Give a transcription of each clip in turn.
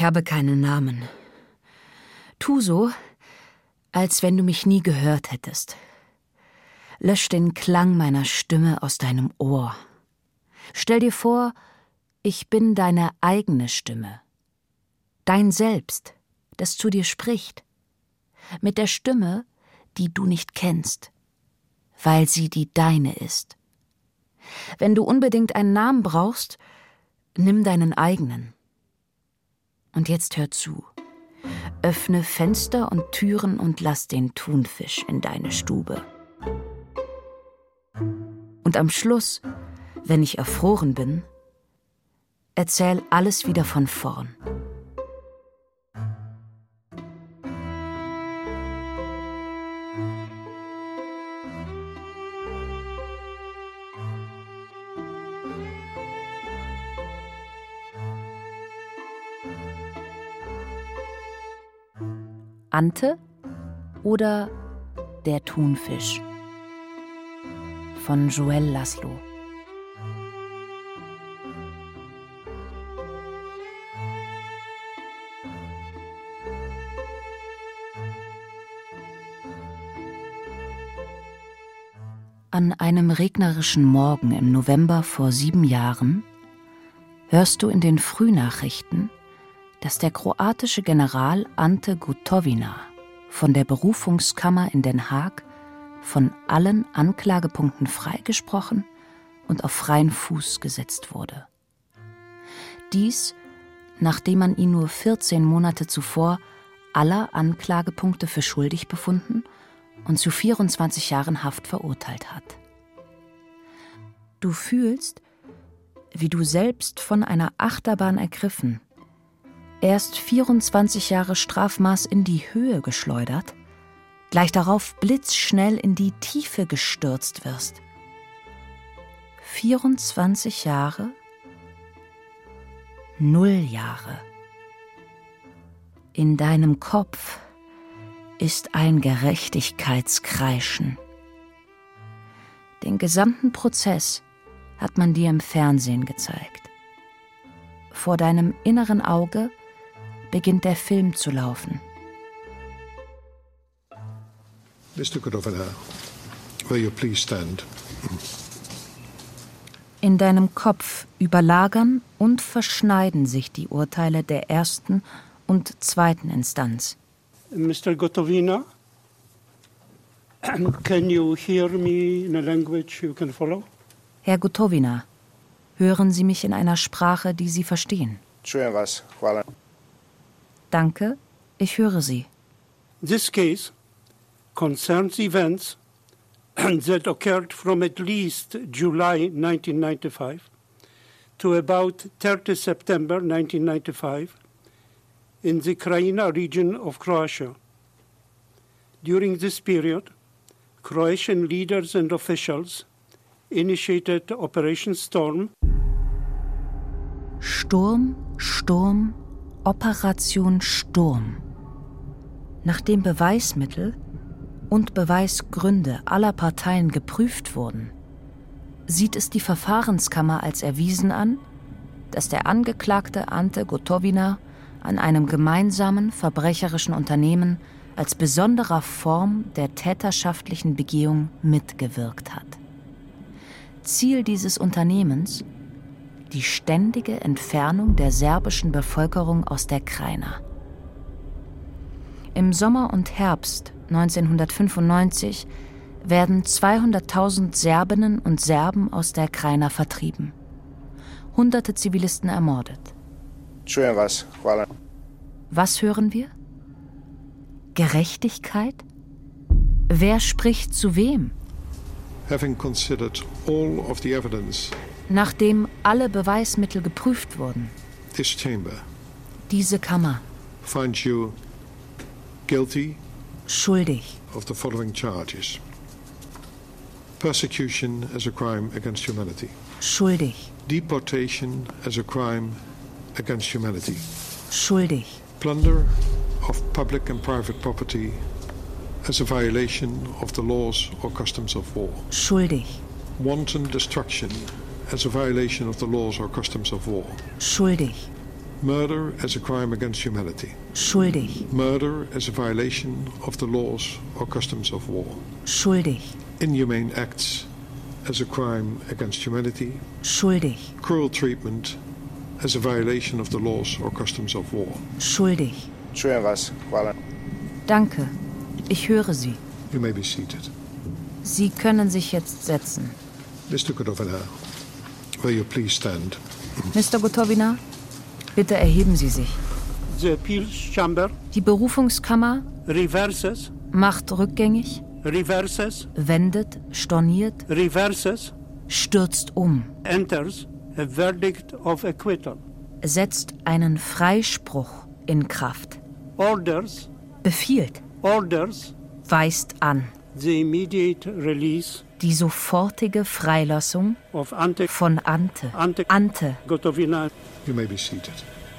Ich habe keinen Namen. Tu so, als wenn du mich nie gehört hättest. Lösch den Klang meiner Stimme aus deinem Ohr. Stell dir vor, ich bin deine eigene Stimme. Dein Selbst, das zu dir spricht. Mit der Stimme, die du nicht kennst, weil sie die deine ist. Wenn du unbedingt einen Namen brauchst, nimm deinen eigenen. Und jetzt hör zu. Öffne Fenster und Türen und lass den Thunfisch in deine Stube. Und am Schluss, wenn ich erfroren bin, erzähl alles wieder von vorn. Ante oder Der Thunfisch von Joel Laszlo. An einem regnerischen Morgen im November vor sieben Jahren hörst du in den Frühnachrichten dass der kroatische General Ante Gotovina von der Berufungskammer in Den Haag von allen Anklagepunkten freigesprochen und auf freien Fuß gesetzt wurde. Dies, nachdem man ihn nur 14 Monate zuvor aller Anklagepunkte für schuldig befunden und zu 24 Jahren Haft verurteilt hat. Du fühlst, wie du selbst von einer Achterbahn ergriffen erst 24 Jahre Strafmaß in die Höhe geschleudert, gleich darauf blitzschnell in die Tiefe gestürzt wirst. 24 Jahre? Null Jahre. In deinem Kopf ist ein Gerechtigkeitskreischen. Den gesamten Prozess hat man dir im Fernsehen gezeigt. Vor deinem inneren Auge beginnt der Film zu laufen. Mr. Governor, will you please stand? In deinem Kopf überlagern und verschneiden sich die Urteile der ersten und zweiten Instanz. Mr. Gotovina, can you hear me in a language you can follow? Herr Gotovina, hören Sie mich in einer Sprache, die Sie verstehen? Vas, hvala. Danke, ich höre Sie. This case concerns events that occurred from at least July 1995 to about 30 September 1995 in the Krajina region of Croatia. During this period, Croatian leaders and officials initiated Operation Storm. Sturm, Sturm, Operation Sturm. Nachdem Beweismittel und Beweisgründe aller Parteien geprüft wurden, sieht es die Verfahrenskammer als erwiesen an, dass der Angeklagte Ante Gotovina an einem gemeinsamen verbrecherischen Unternehmen als besonderer Form der täterschaftlichen Begehung mitgewirkt hat. Ziel dieses Unternehmens die ständige Entfernung der serbischen Bevölkerung aus der Krajina. Im Sommer und Herbst 1995 werden 200.000 Serbinnen und Serben aus der Krajina vertrieben. Hunderte Zivilisten ermordet. Čujem vas. Hvala. Was hören wir? Gerechtigkeit? Wer spricht zu wem? Having considered all of the evidence, Nachdem alle Beweismittel geprüft wurden, this chamber. Diese Kammer. Finds you guilty schuldig, of the following charges. Persecution as a crime against humanity, schuldig, deportation as a crime against humanity, schuldig, plunder of public and private property as a violation of the laws or customs of war, schuldig, wanton destruction as a violation of the laws or customs of war, schuldig, murder as a crime against humanity, schuldig, murder as a violation of the laws or customs of war, schuldig, inhumane acts as a crime against humanity, schuldig, cruel treatment as a violation of the laws or customs of war. schuldig. Čujem vas. Hvala. Danke, ich höre Sie. You may be seated. Sie können sich jetzt setzen. Mr. Godovinar, will you please stand? Mr. Gotovina, bitte erheben Sie sich. The appeals chamber Die Berufungskammer reverses, macht rückgängig, reverses, wendet, storniert, reverses, stürzt um, enters a verdict of acquittal, setzt einen Freispruch in Kraft, orders, befiehlt, orders weist an the immediate release die sofortige Freilassung von Ante. Ante Ante, Gotovina. You may be seated.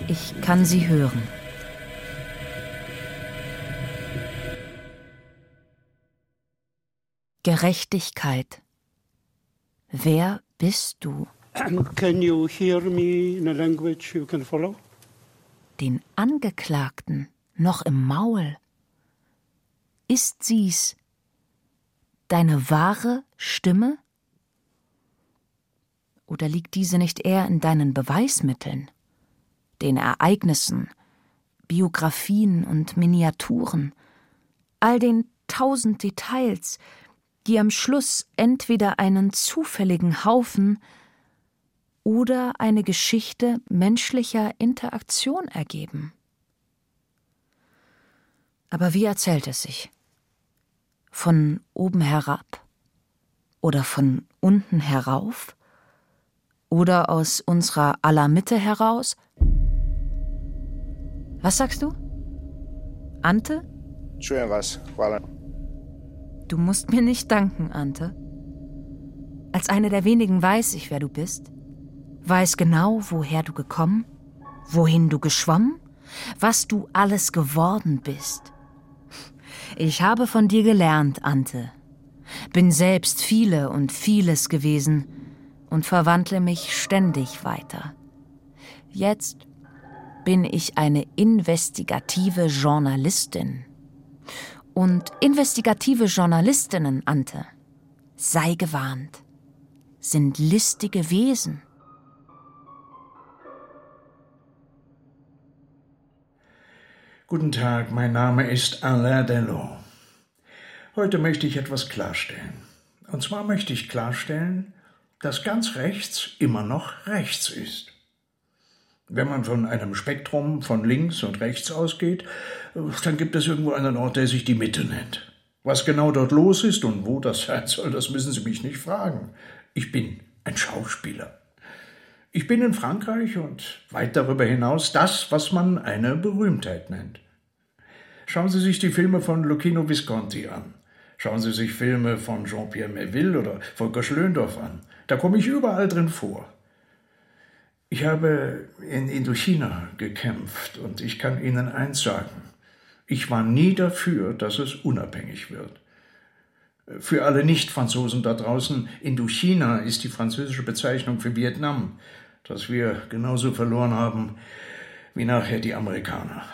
ich kann Sie hören. Gerechtigkeit. Wer bist du? And can you hear me in a language you can follow? Den Angeklagten noch im Maul. Ist sie's deine wahre Stimme? Oder liegt diese nicht eher in deinen Beweismitteln, den Ereignissen, Biografien und Miniaturen, all den tausend Details, die am Schluss entweder einen zufälligen Haufen oder eine Geschichte menschlicher Interaktion ergeben? Aber wie erzählt es sich? Von oben herab? Oder von unten herauf? Oder aus unserer aller Mitte heraus? Was sagst du? Ante? Vas. Hvala. Du musst mir nicht danken, Ante. Als eine der wenigen weiß ich, wer du bist. Weiß genau, woher du gekommen, wohin du geschwommen, was du alles geworden bist. Ich habe von dir gelernt, Ante. Bin selbst viele und vieles gewesen und verwandle mich ständig weiter. Jetzt bin ich eine investigative Journalistin. Und investigative Journalistinnen, Ante, sei gewarnt, sind listige Wesen. Guten Tag, mein Name ist Alain Delon. Heute möchte ich etwas klarstellen. Und zwar möchte ich klarstellen, dass ganz rechts immer noch rechts ist. Wenn man von einem Spektrum von links und rechts ausgeht, dann gibt es irgendwo einen Ort, der sich die Mitte nennt. Was genau dort los ist und wo das sein soll, das müssen Sie mich nicht fragen. Ich bin ein Schauspieler. Ich bin in Frankreich und weit darüber hinaus das, was man eine Berühmtheit nennt. Schauen Sie sich die Filme von Lucchino Visconti an. Schauen Sie sich Filme von Jean-Pierre Melville oder Volker Schlöndorff an. Da komme ich überall drin vor. Ich habe in Indochina gekämpft und ich kann Ihnen eins sagen. Ich war nie dafür, dass es unabhängig wird. Für alle Nicht-Franzosen da draußen, Indochina ist die französische Bezeichnung für Vietnam, das wir genauso verloren haben wie nachher die Amerikaner.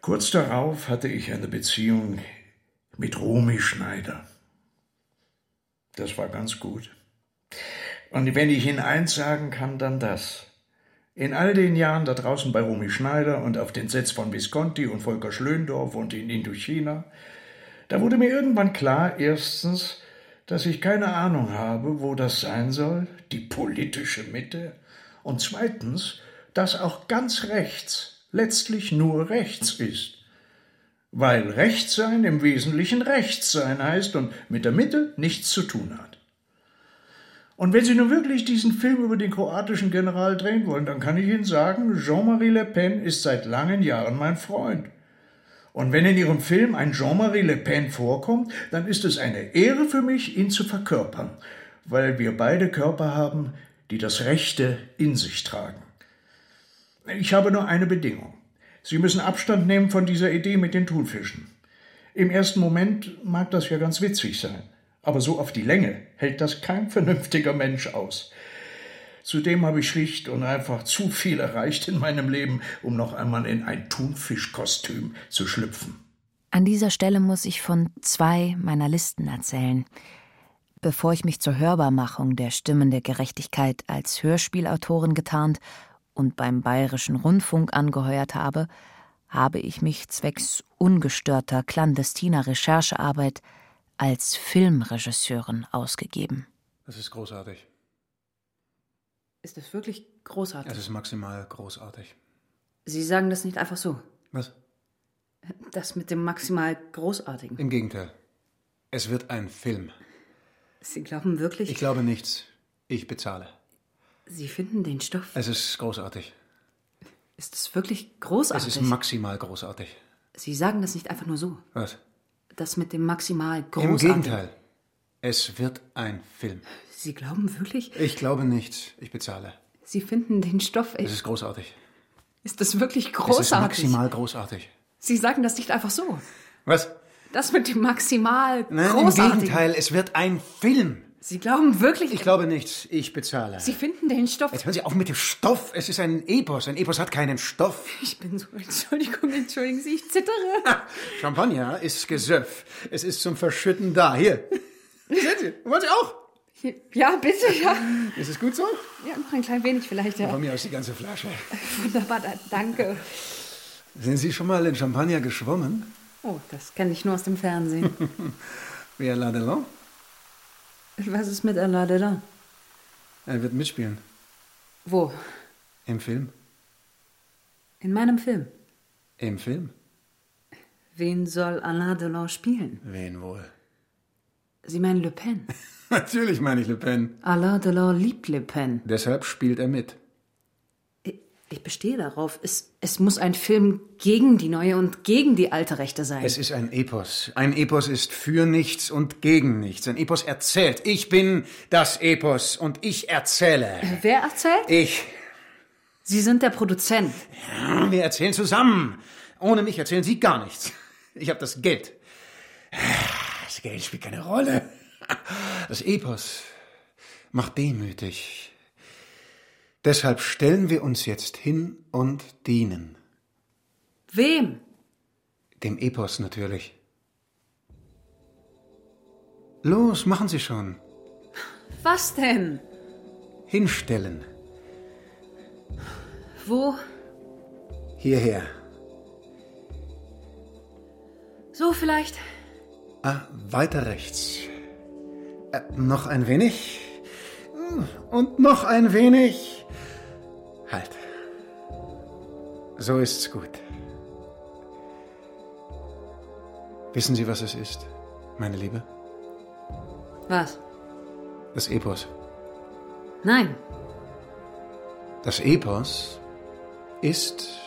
Kurz darauf hatte ich eine Beziehung mit Romy Schneider. Das war ganz gut. Und wenn ich Ihnen eins sagen kann, dann das. In all den Jahren da draußen bei Romy Schneider und auf den Sets von Visconti und Volker Schlöndorff und in Indochina Da wurde mir irgendwann klar, erstens, dass ich keine Ahnung habe, wo das sein soll, die politische Mitte, und zweitens, dass auch ganz rechts letztlich nur rechts ist. Weil Rechtssein im Wesentlichen Rechtssein heißt und mit der Mitte nichts zu tun hat. Und wenn Sie nun wirklich diesen Film über den kroatischen General drehen wollen, dann kann ich Ihnen sagen, Jean-Marie Le Pen ist seit langen Jahren mein Freund. Und wenn in Ihrem Film ein Jean-Marie Le Pen vorkommt, dann ist es eine Ehre für mich, ihn zu verkörpern, weil wir beide Körper haben, die das Rechte in sich tragen. Ich habe nur eine Bedingung. Sie müssen Abstand nehmen von dieser Idee mit den Thunfischen. Im ersten Moment mag das ja ganz witzig sein. Aber so auf die Länge hält das kein vernünftiger Mensch aus. Zudem habe ich schlicht und einfach zu viel erreicht in meinem Leben, um noch einmal in ein Thunfischkostüm zu schlüpfen. An dieser Stelle muss ich von zwei meiner Listen erzählen. Bevor ich mich zur Hörbarmachung der Stimmen der Gerechtigkeit als Hörspielautorin getarnt und beim Bayerischen Rundfunk angeheuert habe, habe ich mich zwecks ungestörter clandestiner Recherchearbeit als Filmregisseurin ausgegeben. Das ist großartig. Ist das wirklich großartig? Es ist maximal großartig. Sie sagen das nicht einfach so. Was? Das mit dem maximal Großartigen. Im Gegenteil. Es wird ein Film. Sie glauben wirklich. Ich glaube nichts. Ich bezahle. Sie finden den Stoff. Es ist großartig. Ist es wirklich großartig? Es ist maximal großartig. Sie sagen das nicht einfach nur so. Was? Das mit dem maximal großartig. Im Gegenteil. Es wird ein Film. Sie glauben wirklich? Ich glaube nichts. Ich bezahle. Sie finden den Stoff echt. Es ist großartig. Ist das wirklich großartig? Es ist maximal großartig. Sie sagen das nicht einfach so. Was? Das mit dem maximal Nein, großartigen. im Gegenteil. Es wird ein Film. Sie glauben wirklich? Ich glaube nichts. Ich bezahle. Sie finden den Stoff. Jetzt hören Sie auf mit dem Stoff. Es ist ein Epos. Ein Epos hat keinen Stoff. Ich bin so, Entschuldigung, entschuldigen Sie, ich zittere. Champagner ist Gesöff. Es ist zum Verschütten da. Hier. Sehen Sie. Wollen Sie auch? Ja, bitte, ja. Ist es gut so? Ja, noch ein klein wenig vielleicht, ja. Von mir aus die ganze Flasche. Wunderbar, da, danke. Sind Sie schon mal in Champagner geschwommen? Oh, das kenne ich nur aus dem Fernsehen. Wie Alain Delon? Was ist mit Alain Delon? Er wird mitspielen. Wo? Im Film. In meinem Film. Im Film? Wen soll Alain Delon spielen? Wen wohl? Sie meinen Le Pen? Natürlich meine ich Le Pen. Alain Delon liebt Le Pen. Deshalb spielt er mit. Ich, ich bestehe darauf. Es, es muss ein Film gegen die neue und gegen die alte Rechte sein. Es ist ein Epos. Ein Epos ist für nichts und gegen nichts. Ein Epos erzählt. Ich bin das Epos und ich erzähle. Wer erzählt? Ich. Sie sind der Produzent. Ja, wir erzählen zusammen. Ohne mich erzählen Sie gar nichts. Ich habe das Geld. Das Geld spielt keine Rolle. Das Epos macht demütig. Deshalb stellen wir uns jetzt hin und dienen. Wem? Dem Epos natürlich. Los, machen Sie schon. Was denn? Hinstellen. Wo? Hierher. So vielleicht? Ah, weiter rechts. Äh, noch ein wenig. Und noch ein wenig. Halt. So ist's gut. Wissen Sie, was es ist, meine Liebe? Was? Das Epos. Nein. Das Epos ist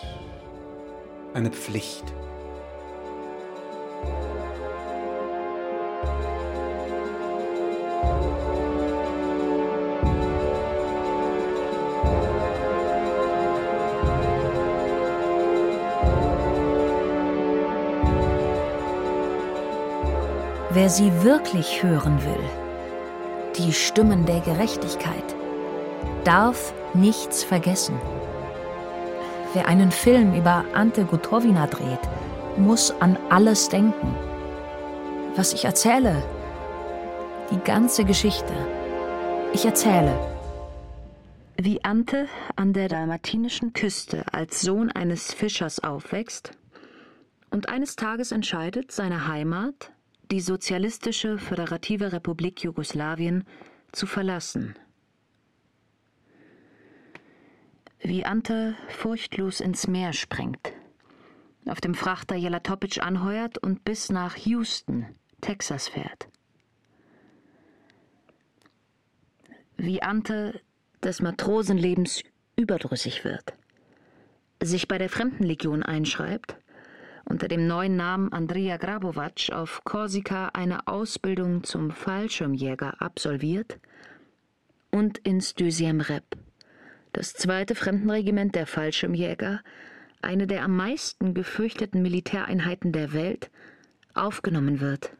eine Pflicht. Wer sie wirklich hören will, die Stimmen der Gerechtigkeit, darf nichts vergessen. Wer einen Film über Ante Gutowina dreht, muss an alles denken. Was ich erzähle, die ganze Geschichte. Ich erzähle. Wie Ante an der dalmatinischen Küste als Sohn eines Fischers aufwächst und eines Tages entscheidet, seine Heimat, die Sozialistische Föderative Republik Jugoslawien zu verlassen. Wie Ante furchtlos ins Meer springt, auf dem Frachter Jelatopic anheuert und bis nach Houston, Texas fährt. Wie Ante des Matrosenlebens überdrüssig wird, sich bei der Fremdenlegion einschreibt, unter dem neuen Namen Andrea Grabovac auf Korsika eine Ausbildung zum Fallschirmjäger absolviert und ins Deuxième Rep, das zweite Fremdenregiment der Fallschirmjäger, eine der am meisten gefürchteten Militäreinheiten der Welt, aufgenommen wird.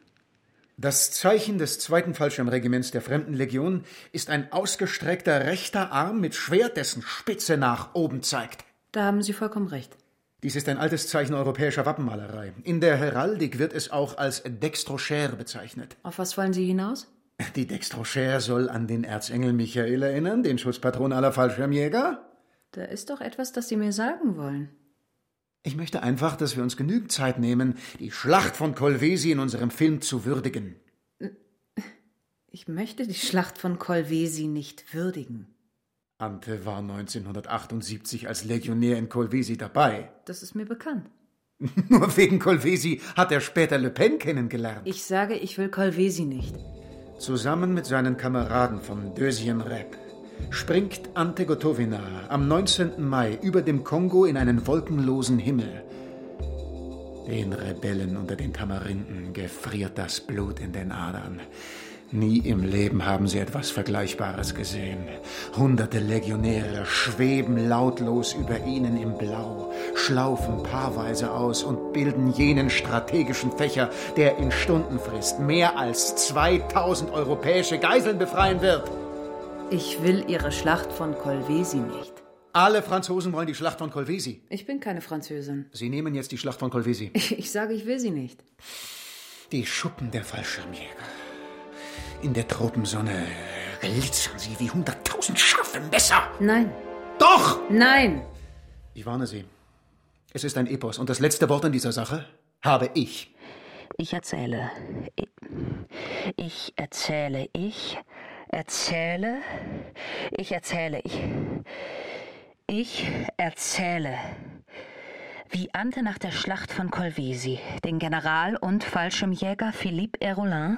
Das Zeichen des zweiten Fallschirmregiments der Fremdenlegion ist ein ausgestreckter rechter Arm mit Schwert, dessen Spitze nach oben zeigt. Da haben Sie vollkommen recht. Dies ist ein altes Zeichen europäischer Wappenmalerei. In der Heraldik wird es auch als Dextrochère bezeichnet. Auf was wollen Sie hinaus? Die Dextrochère soll an den Erzengel Michael erinnern, den Schutzpatron aller Fallschirmjäger. Da ist doch etwas, das Sie mir sagen wollen. Ich möchte einfach, dass wir uns genügend Zeit nehmen, die Schlacht von Kolwesi in unserem Film zu würdigen. Ich möchte die Schlacht von Kolwesi nicht würdigen. Ante war 1978 als Legionär in Kolwesi dabei. Das ist mir bekannt. Nur wegen Kolwesi hat er später Le Pen kennengelernt. Ich sage, ich will Kolwesi nicht. Zusammen mit seinen Kameraden vom Deuxième Rep springt Ante Gotovina am 19. Mai über dem Kongo in einen wolkenlosen Himmel. Den Rebellen unter den Tamarinden gefriert das Blut in den Adern. Nie im Leben haben sie etwas Vergleichbares gesehen. Hunderte Legionäre schweben lautlos über ihnen im Blau, schlaufen paarweise aus und bilden jenen strategischen Fächer, der in Stundenfrist mehr als 2000 europäische Geiseln befreien wird. Ich will Ihre Schlacht von Kolwesi nicht. Alle Franzosen wollen die Schlacht von Kolwesi. Ich bin keine Französin. Sie nehmen jetzt die Schlacht von Kolwesi. Ich, ich sage, ich will sie nicht. Die Schuppen der Fallschirmjäger. In der Tropensonne glitzern sie wie hunderttausend scharfe Messer. Nein. Doch! Nein! Ich warne Sie. Es ist ein Epos und das letzte Wort in dieser Sache habe ich. Ich erzähle. Ich, ich erzähle. Ich erzähle. Ich erzähle. Ich. Ich erzähle. Wie Ante nach der Schlacht von Kolwesi den General und Fallschirmjäger Philippe Erolin,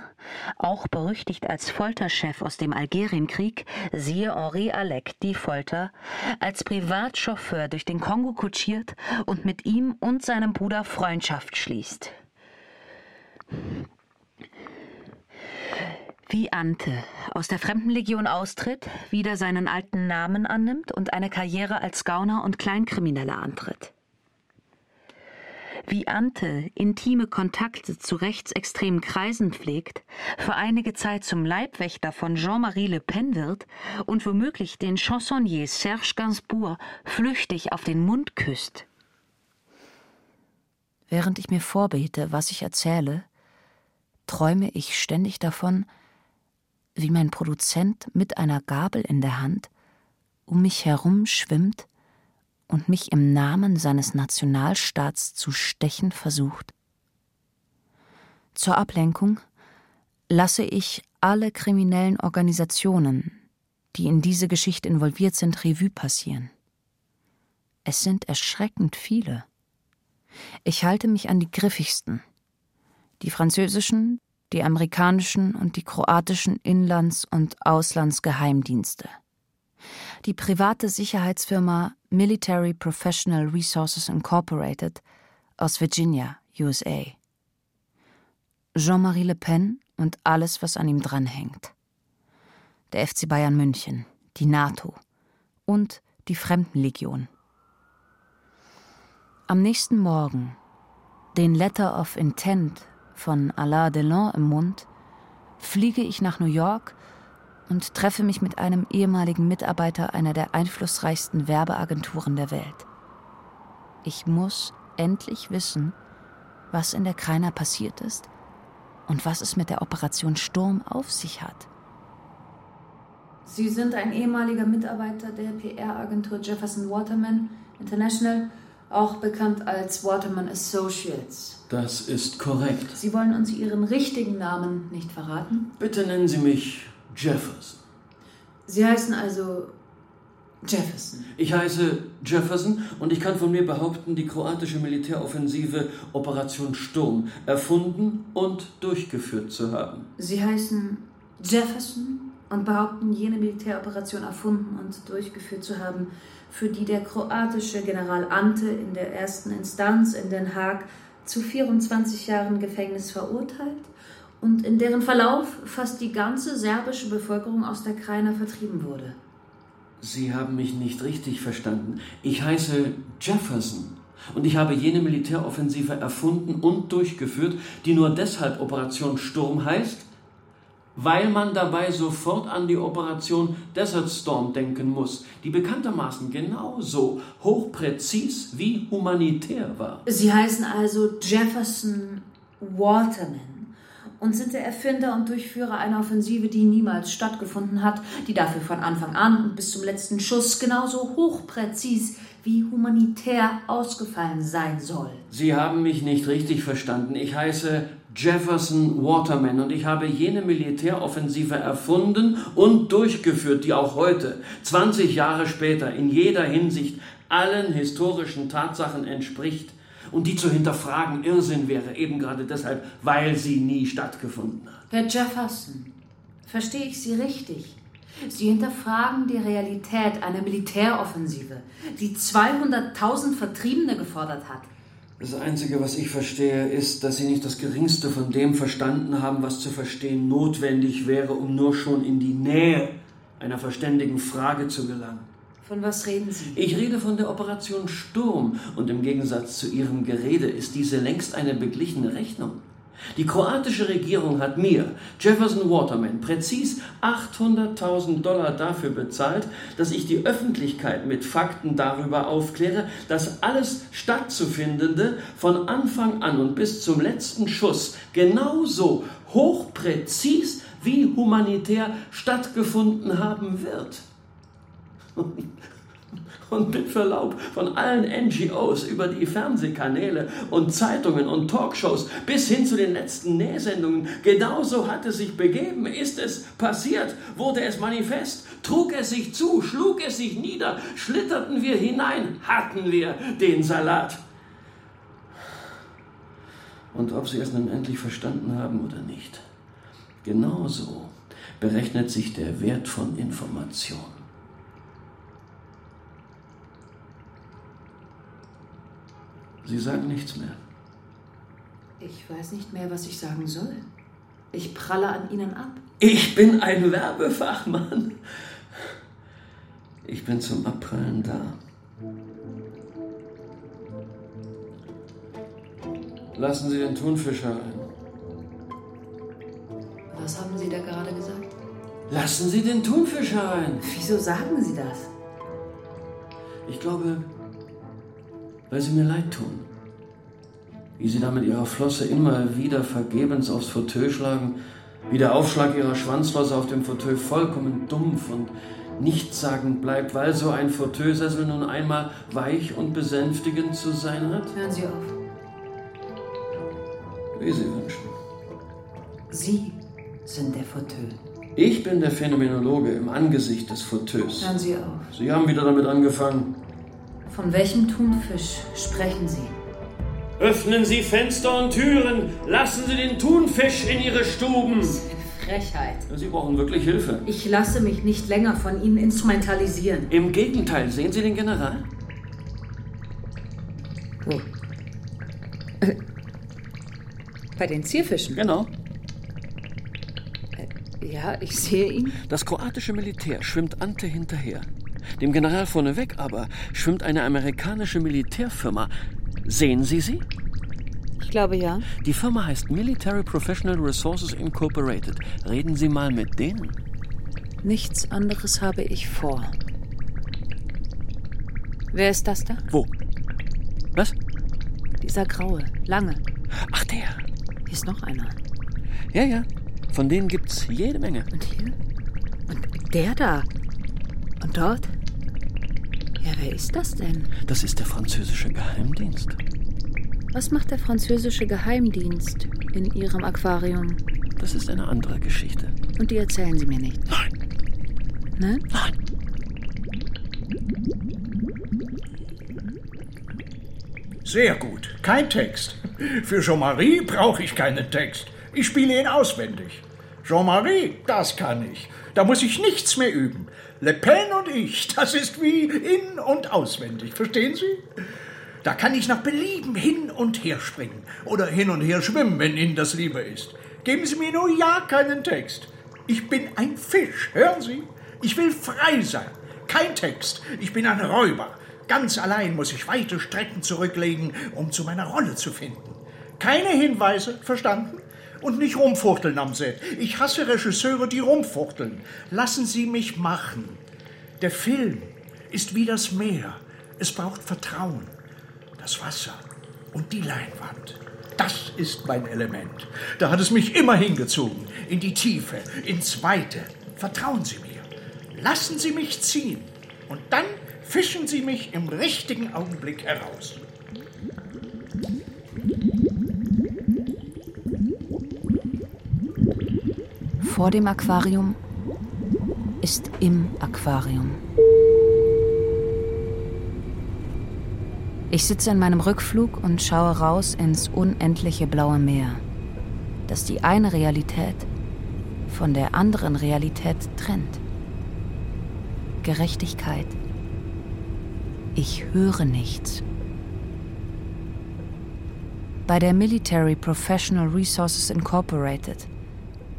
auch berüchtigt als Folterchef aus dem Algerienkrieg, siehe Henri Alec, die Folter, als Privatchauffeur durch den Kongo kutschiert und mit ihm und seinem Bruder Freundschaft schließt. Wie Ante aus der Fremdenlegion austritt, wieder seinen alten Namen annimmt und eine Karriere als Gauner und Kleinkrimineller antritt. Wie Ante intime Kontakte zu rechtsextremen Kreisen pflegt, für einige Zeit zum Leibwächter von Jean-Marie Le Pen wird und womöglich den Chansonnier Serge Gainsbourg flüchtig auf den Mund küsst. Während ich mir vorbete, was ich erzähle, träume ich ständig davon, wie mein Produzent mit einer Gabel in der Hand um mich herum schwimmt und mich im Namen seines Nationalstaats zu stechen versucht. Zur Ablenkung lasse ich alle kriminellen Organisationen, die in diese Geschichte involviert sind, Revue passieren. Es sind erschreckend viele. Ich halte mich an die griffigsten. Die französischen, die amerikanischen und die kroatischen Inlands- und Auslandsgeheimdienste. Die private Sicherheitsfirma Military Professional Resources Incorporated aus Virginia, USA. Jean-Marie Le Pen und alles, was an ihm dranhängt. Der FC Bayern München, die NATO und die Fremdenlegion. Am nächsten Morgen, den Letter of Intent von Alain Delon im Mund, fliege ich nach New York und treffe mich mit einem ehemaligen Mitarbeiter einer der einflussreichsten Werbeagenturen der Welt. Ich muss endlich wissen, was in der Kreiner passiert ist und was es mit der Operation Sturm auf sich hat. Sie sind ein ehemaliger Mitarbeiter der PR-Agentur Jefferson Waterman International auch bekannt als Waterman Associates. Das ist korrekt. Sie wollen uns Ihren richtigen Namen nicht verraten? Bitte nennen Sie mich Jefferson. Sie heißen also Jefferson. Ich heiße Jefferson und ich kann von mir behaupten, die kroatische Militäroffensive Operation Sturm erfunden und durchgeführt zu haben. Sie heißen Jefferson und behaupten, jene Militäroperation erfunden und durchgeführt zu haben, für die der kroatische General Ante in der ersten Instanz in Den Haag zu 24 Jahren Gefängnis verurteilt und in deren Verlauf fast die ganze serbische Bevölkerung aus der Krajina vertrieben wurde. Sie haben mich nicht richtig verstanden. Ich heiße Jefferson und ich habe jene Militäroffensive erfunden und durchgeführt, die nur deshalb Operation Sturm heißt, weil man dabei sofort an die Operation Desert Storm denken muss, die bekanntermaßen genauso hochpräzis wie humanitär war. Sie heißen also Jefferson Waterman und sind der Erfinder und Durchführer einer Offensive, die niemals stattgefunden hat, die dafür von Anfang an und bis zum letzten Schuss genauso hochpräzis wie humanitär ausgefallen sein soll. Sie haben mich nicht richtig verstanden. Ich heiße Jefferson Waterman und ich habe jene Militäroffensive erfunden und durchgeführt, die auch heute, 20 Jahre später, in jeder Hinsicht allen historischen Tatsachen entspricht und die zu hinterfragen Irrsinn wäre, eben gerade deshalb, weil sie nie stattgefunden hat. Herr Jefferson, verstehe ich Sie richtig? Sie hinterfragen die Realität einer Militäroffensive, die 200.000 Vertriebene gefordert hat. Das Einzige, was ich verstehe, ist, dass Sie nicht das Geringste von dem verstanden haben, was zu verstehen notwendig wäre, um nur schon in die Nähe einer verständigen Frage zu gelangen. Von was reden Sie? Ich rede von der Operation Sturm und im Gegensatz zu Ihrem Gerede ist diese längst eine beglichene Rechnung. Die kroatische Regierung hat mir, Jefferson Waterman, präzis 800.000 Dollar dafür bezahlt, dass ich die Öffentlichkeit mit Fakten darüber aufkläre, dass alles Stattzufindende von Anfang an und bis zum letzten Schuss genauso hochpräzis wie humanitär stattgefunden haben wird. Und mit Verlaub von allen NGOs über die Fernsehkanäle und Zeitungen und Talkshows bis hin zu den letzten Nähsendungen, genauso hat es sich begeben, ist es passiert, wurde es manifest, trug es sich zu, schlug es sich nieder, schlitterten wir hinein, hatten wir den Salat. Und ob Sie es nun endlich verstanden haben oder nicht, genauso berechnet sich der Wert von Information. Sie sagen nichts mehr. Ich weiß nicht mehr, was ich sagen soll. Ich pralle an Ihnen ab. Ich bin ein Werbefachmann. Ich bin zum Abprallen da. Lassen Sie den Thunfisch herein. Was haben Sie da gerade gesagt? Lassen Sie den Thunfisch herein. Wieso sagen Sie das? Ich glaube, weil Sie mir leid tun. Wie Sie da mit Ihrer Flosse immer wieder vergebens aufs Fauteuil schlagen, wie der Aufschlag Ihrer Schwanzflosse auf dem Fauteuil vollkommen dumpf und nichtssagend bleibt, weil so ein Fauteuilsessel nun einmal weich und besänftigend zu sein hat? Hören Sie auf. Wie Sie wünschen. Sie sind der Fauteuil. Ich bin der Phänomenologe im Angesicht des Fauteuils. Hören Sie auf. Sie haben wieder damit angefangen. Von welchem Thunfisch sprechen Sie? Öffnen Sie Fenster und Türen, lassen Sie den Thunfisch in Ihre Stuben. Frechheit. Sie brauchen wirklich Hilfe. Ich lasse mich nicht länger von Ihnen instrumentalisieren. Im Gegenteil, sehen Sie den General? Wo? Äh, bei den Zierfischen? Genau. Äh, ja, ich sehe ihn. Das kroatische Militär schwimmt Ante hinterher. Dem General vorneweg aber schwimmt eine amerikanische Militärfirma. Sehen Sie sie? Ich glaube ja. Die Firma heißt Military Professional Resources Incorporated. Reden Sie mal mit denen. Nichts anderes habe ich vor. Wer ist das da? Wo? Was? Dieser graue, lange. Ach, der. Hier ist noch einer. Ja, ja. Von denen gibt's jede Menge. Und hier? Und der da? Und dort? Ja, wer ist das denn? Das ist der französische Geheimdienst. Was macht der französische Geheimdienst in Ihrem Aquarium? Das ist eine andere Geschichte. Und die erzählen Sie mir nicht? Nein. Nein? Nein. Sehr gut. Kein Text. Für Jean-Marie brauche ich keinen Text. Ich spiele ihn auswendig. Jean-Marie, das kann ich. Da muss ich nichts mehr üben. Le Pen und ich, das ist wie in- und auswendig. Verstehen Sie? Da kann ich nach Belieben hin und her springen. Oder hin und her schwimmen, wenn Ihnen das lieber ist. Geben Sie mir nur ja keinen Text. Ich bin ein Fisch, hören Sie? Ich will frei sein. Kein Text. Ich bin ein Räuber. Ganz allein muss ich weite Strecken zurücklegen, um zu meiner Rolle zu finden. Keine Hinweise, verstanden? Und nicht rumfuchteln am Set. Ich hasse Regisseure, die rumfuchteln. Lassen Sie mich machen. Der Film ist wie das Meer. Es braucht Vertrauen. Das Wasser und die Leinwand. Das ist mein Element. Da hat es mich immer hingezogen. In die Tiefe, ins Weite. Vertrauen Sie mir. Lassen Sie mich ziehen. Und dann fischen Sie mich im richtigen Augenblick heraus. Vor dem Aquarium ist im Aquarium. Ich sitze in meinem Rückflug und schaue raus ins unendliche blaue Meer, das die eine Realität von der anderen Realität trennt. Gerechtigkeit. Ich höre nichts. Bei der Military Professional Resources Incorporated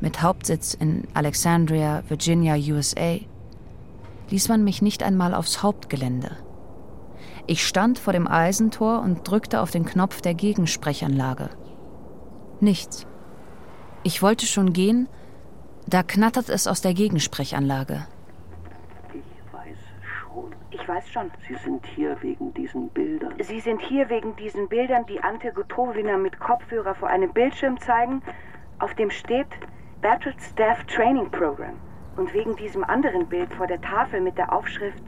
mit Hauptsitz in Alexandria, Virginia, USA, ließ man mich nicht einmal aufs Hauptgelände. Ich stand vor dem Eisentor und drückte auf den Knopf der Gegensprechanlage. Nichts. Ich wollte schon gehen, da knattert es aus der Gegensprechanlage. Ich weiß schon. Ich weiß schon. Sie sind hier wegen diesen Bildern. Sie sind hier wegen diesen Bildern, die Ante Gutowina mit Kopfhörer vor einem Bildschirm zeigen, auf dem steht Battle Staff Training Program. Und wegen diesem anderen Bild vor der Tafel mit der Aufschrift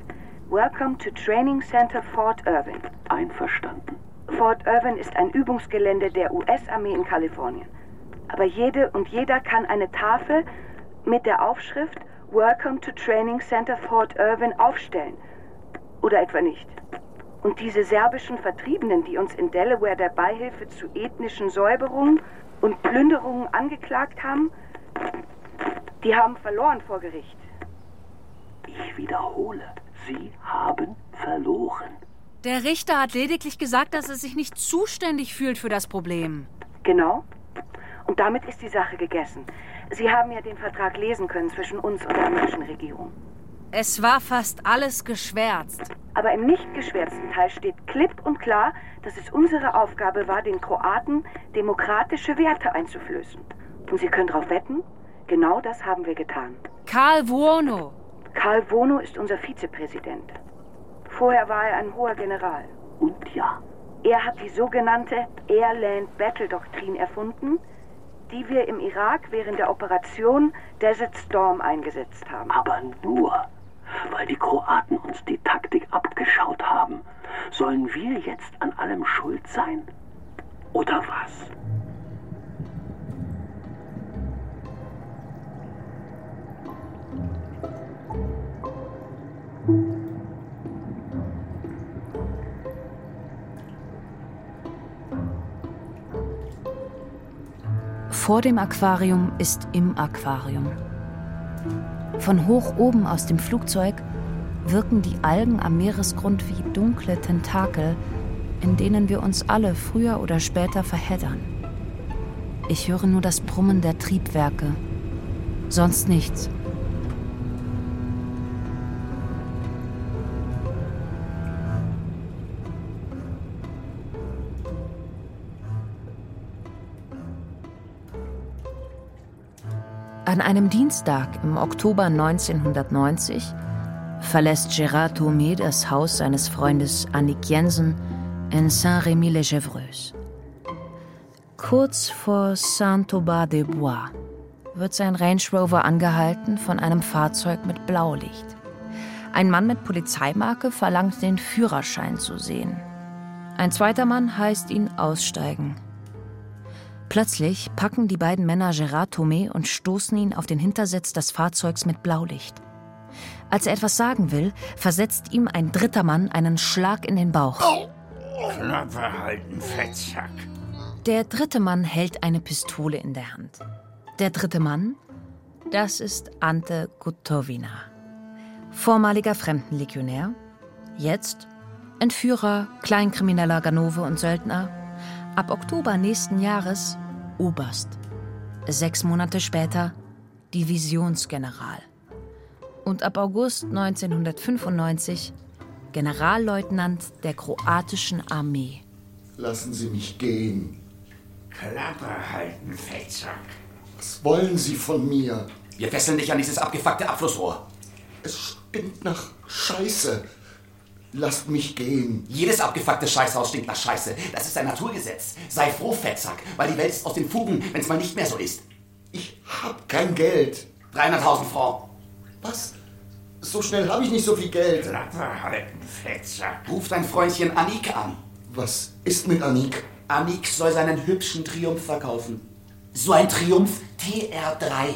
Welcome to Training Center Fort Irwin. Einverstanden. Fort Irwin ist ein Übungsgelände der US-Armee in Kalifornien. Aber jede und jeder kann eine Tafel mit der Aufschrift Welcome to Training Center Fort Irwin aufstellen. Oder etwa nicht. Und diese serbischen Vertriebenen, die uns in Delaware der Beihilfe zu ethnischen Säuberungen und Plünderungen angeklagt haben, die haben verloren vor Gericht. Ich wiederhole, Sie haben verloren. Der Richter hat lediglich gesagt, dass er sich nicht zuständig fühlt für das Problem. Genau. Und damit ist die Sache gegessen. Sie haben ja den Vertrag lesen können zwischen uns und der amerikanischen Regierung. Es war fast alles geschwärzt. Aber im nicht geschwärzten Teil steht klipp und klar, dass es unsere Aufgabe war, den Kroaten demokratische Werte einzuflößen. Und Sie können darauf wetten, genau das haben wir getan. Karl Vuono. Karl Wono ist unser Vizepräsident. Vorher war er ein hoher General. Und ja, Er hat die sogenannte Air-Land-Battle-Doktrin erfunden, die wir im Irak während der Operation Desert Storm eingesetzt haben. aber nur, weil die Kroaten uns die Taktik abgeschaut haben. Sollen wir jetzt an allem schuld sein? Oder was? Vor dem Aquarium ist im Aquarium. Von hoch oben aus dem Flugzeug wirken die Algen am Meeresgrund wie dunkle Tentakel, in denen wir uns alle früher oder später verheddern. Ich höre nur das Brummen der Triebwerke, sonst nichts. An einem Dienstag im Oktober 1990 verlässt Gérard Thomé das Haus seines Freundes Annick Jensen in Saint-Rémy-les-Chevreuse. Kurz vor Saint-Aubin-des-Bois wird sein Range Rover angehalten von einem Fahrzeug mit Blaulicht. Ein Mann mit Polizeimarke verlangt den Führerschein zu sehen. Ein zweiter Mann heißt ihn aussteigen. Plötzlich packen die beiden Männer Gérard Thomé und stoßen ihn auf den Hintersitz des Fahrzeugs mit Blaulicht. Als er etwas sagen will, versetzt ihm ein dritter Mann einen Schlag in den Bauch. Klappe halten, Fettsack. Der dritte Mann hält eine Pistole in der Hand. Der dritte Mann, das ist Ante Gutowina. Vormaliger Fremdenlegionär, jetzt Entführer, Kleinkrimineller, Ganove und Söldner. Ab Oktober nächsten Jahres Oberst. Sechs Monate später Divisionsgeneral. Und ab August 1995 Generalleutnant der kroatischen Armee. Lassen Sie mich gehen. Klappe halten, Fettsack. Was wollen Sie von mir? Wir fesseln dich an dieses abgefuckte Abflussrohr. Es stinkt nach Scheiße. Lasst mich gehen. Jedes abgefuckte Scheißhaus stinkt nach Scheiße. Das ist ein Naturgesetz. Sei froh, Fettsack, weil die Welt ist aus den Fugen, wenn es mal nicht mehr so ist. Ich hab kein Geld. 300.000 Francs. Was? So schnell habe ich nicht so viel Geld. Klappe halten, Fettsack. Ruf dein Freundchen Annik an. Was ist mit Annik? Annik soll seinen hübschen Triumph verkaufen. So ein Triumph TR3.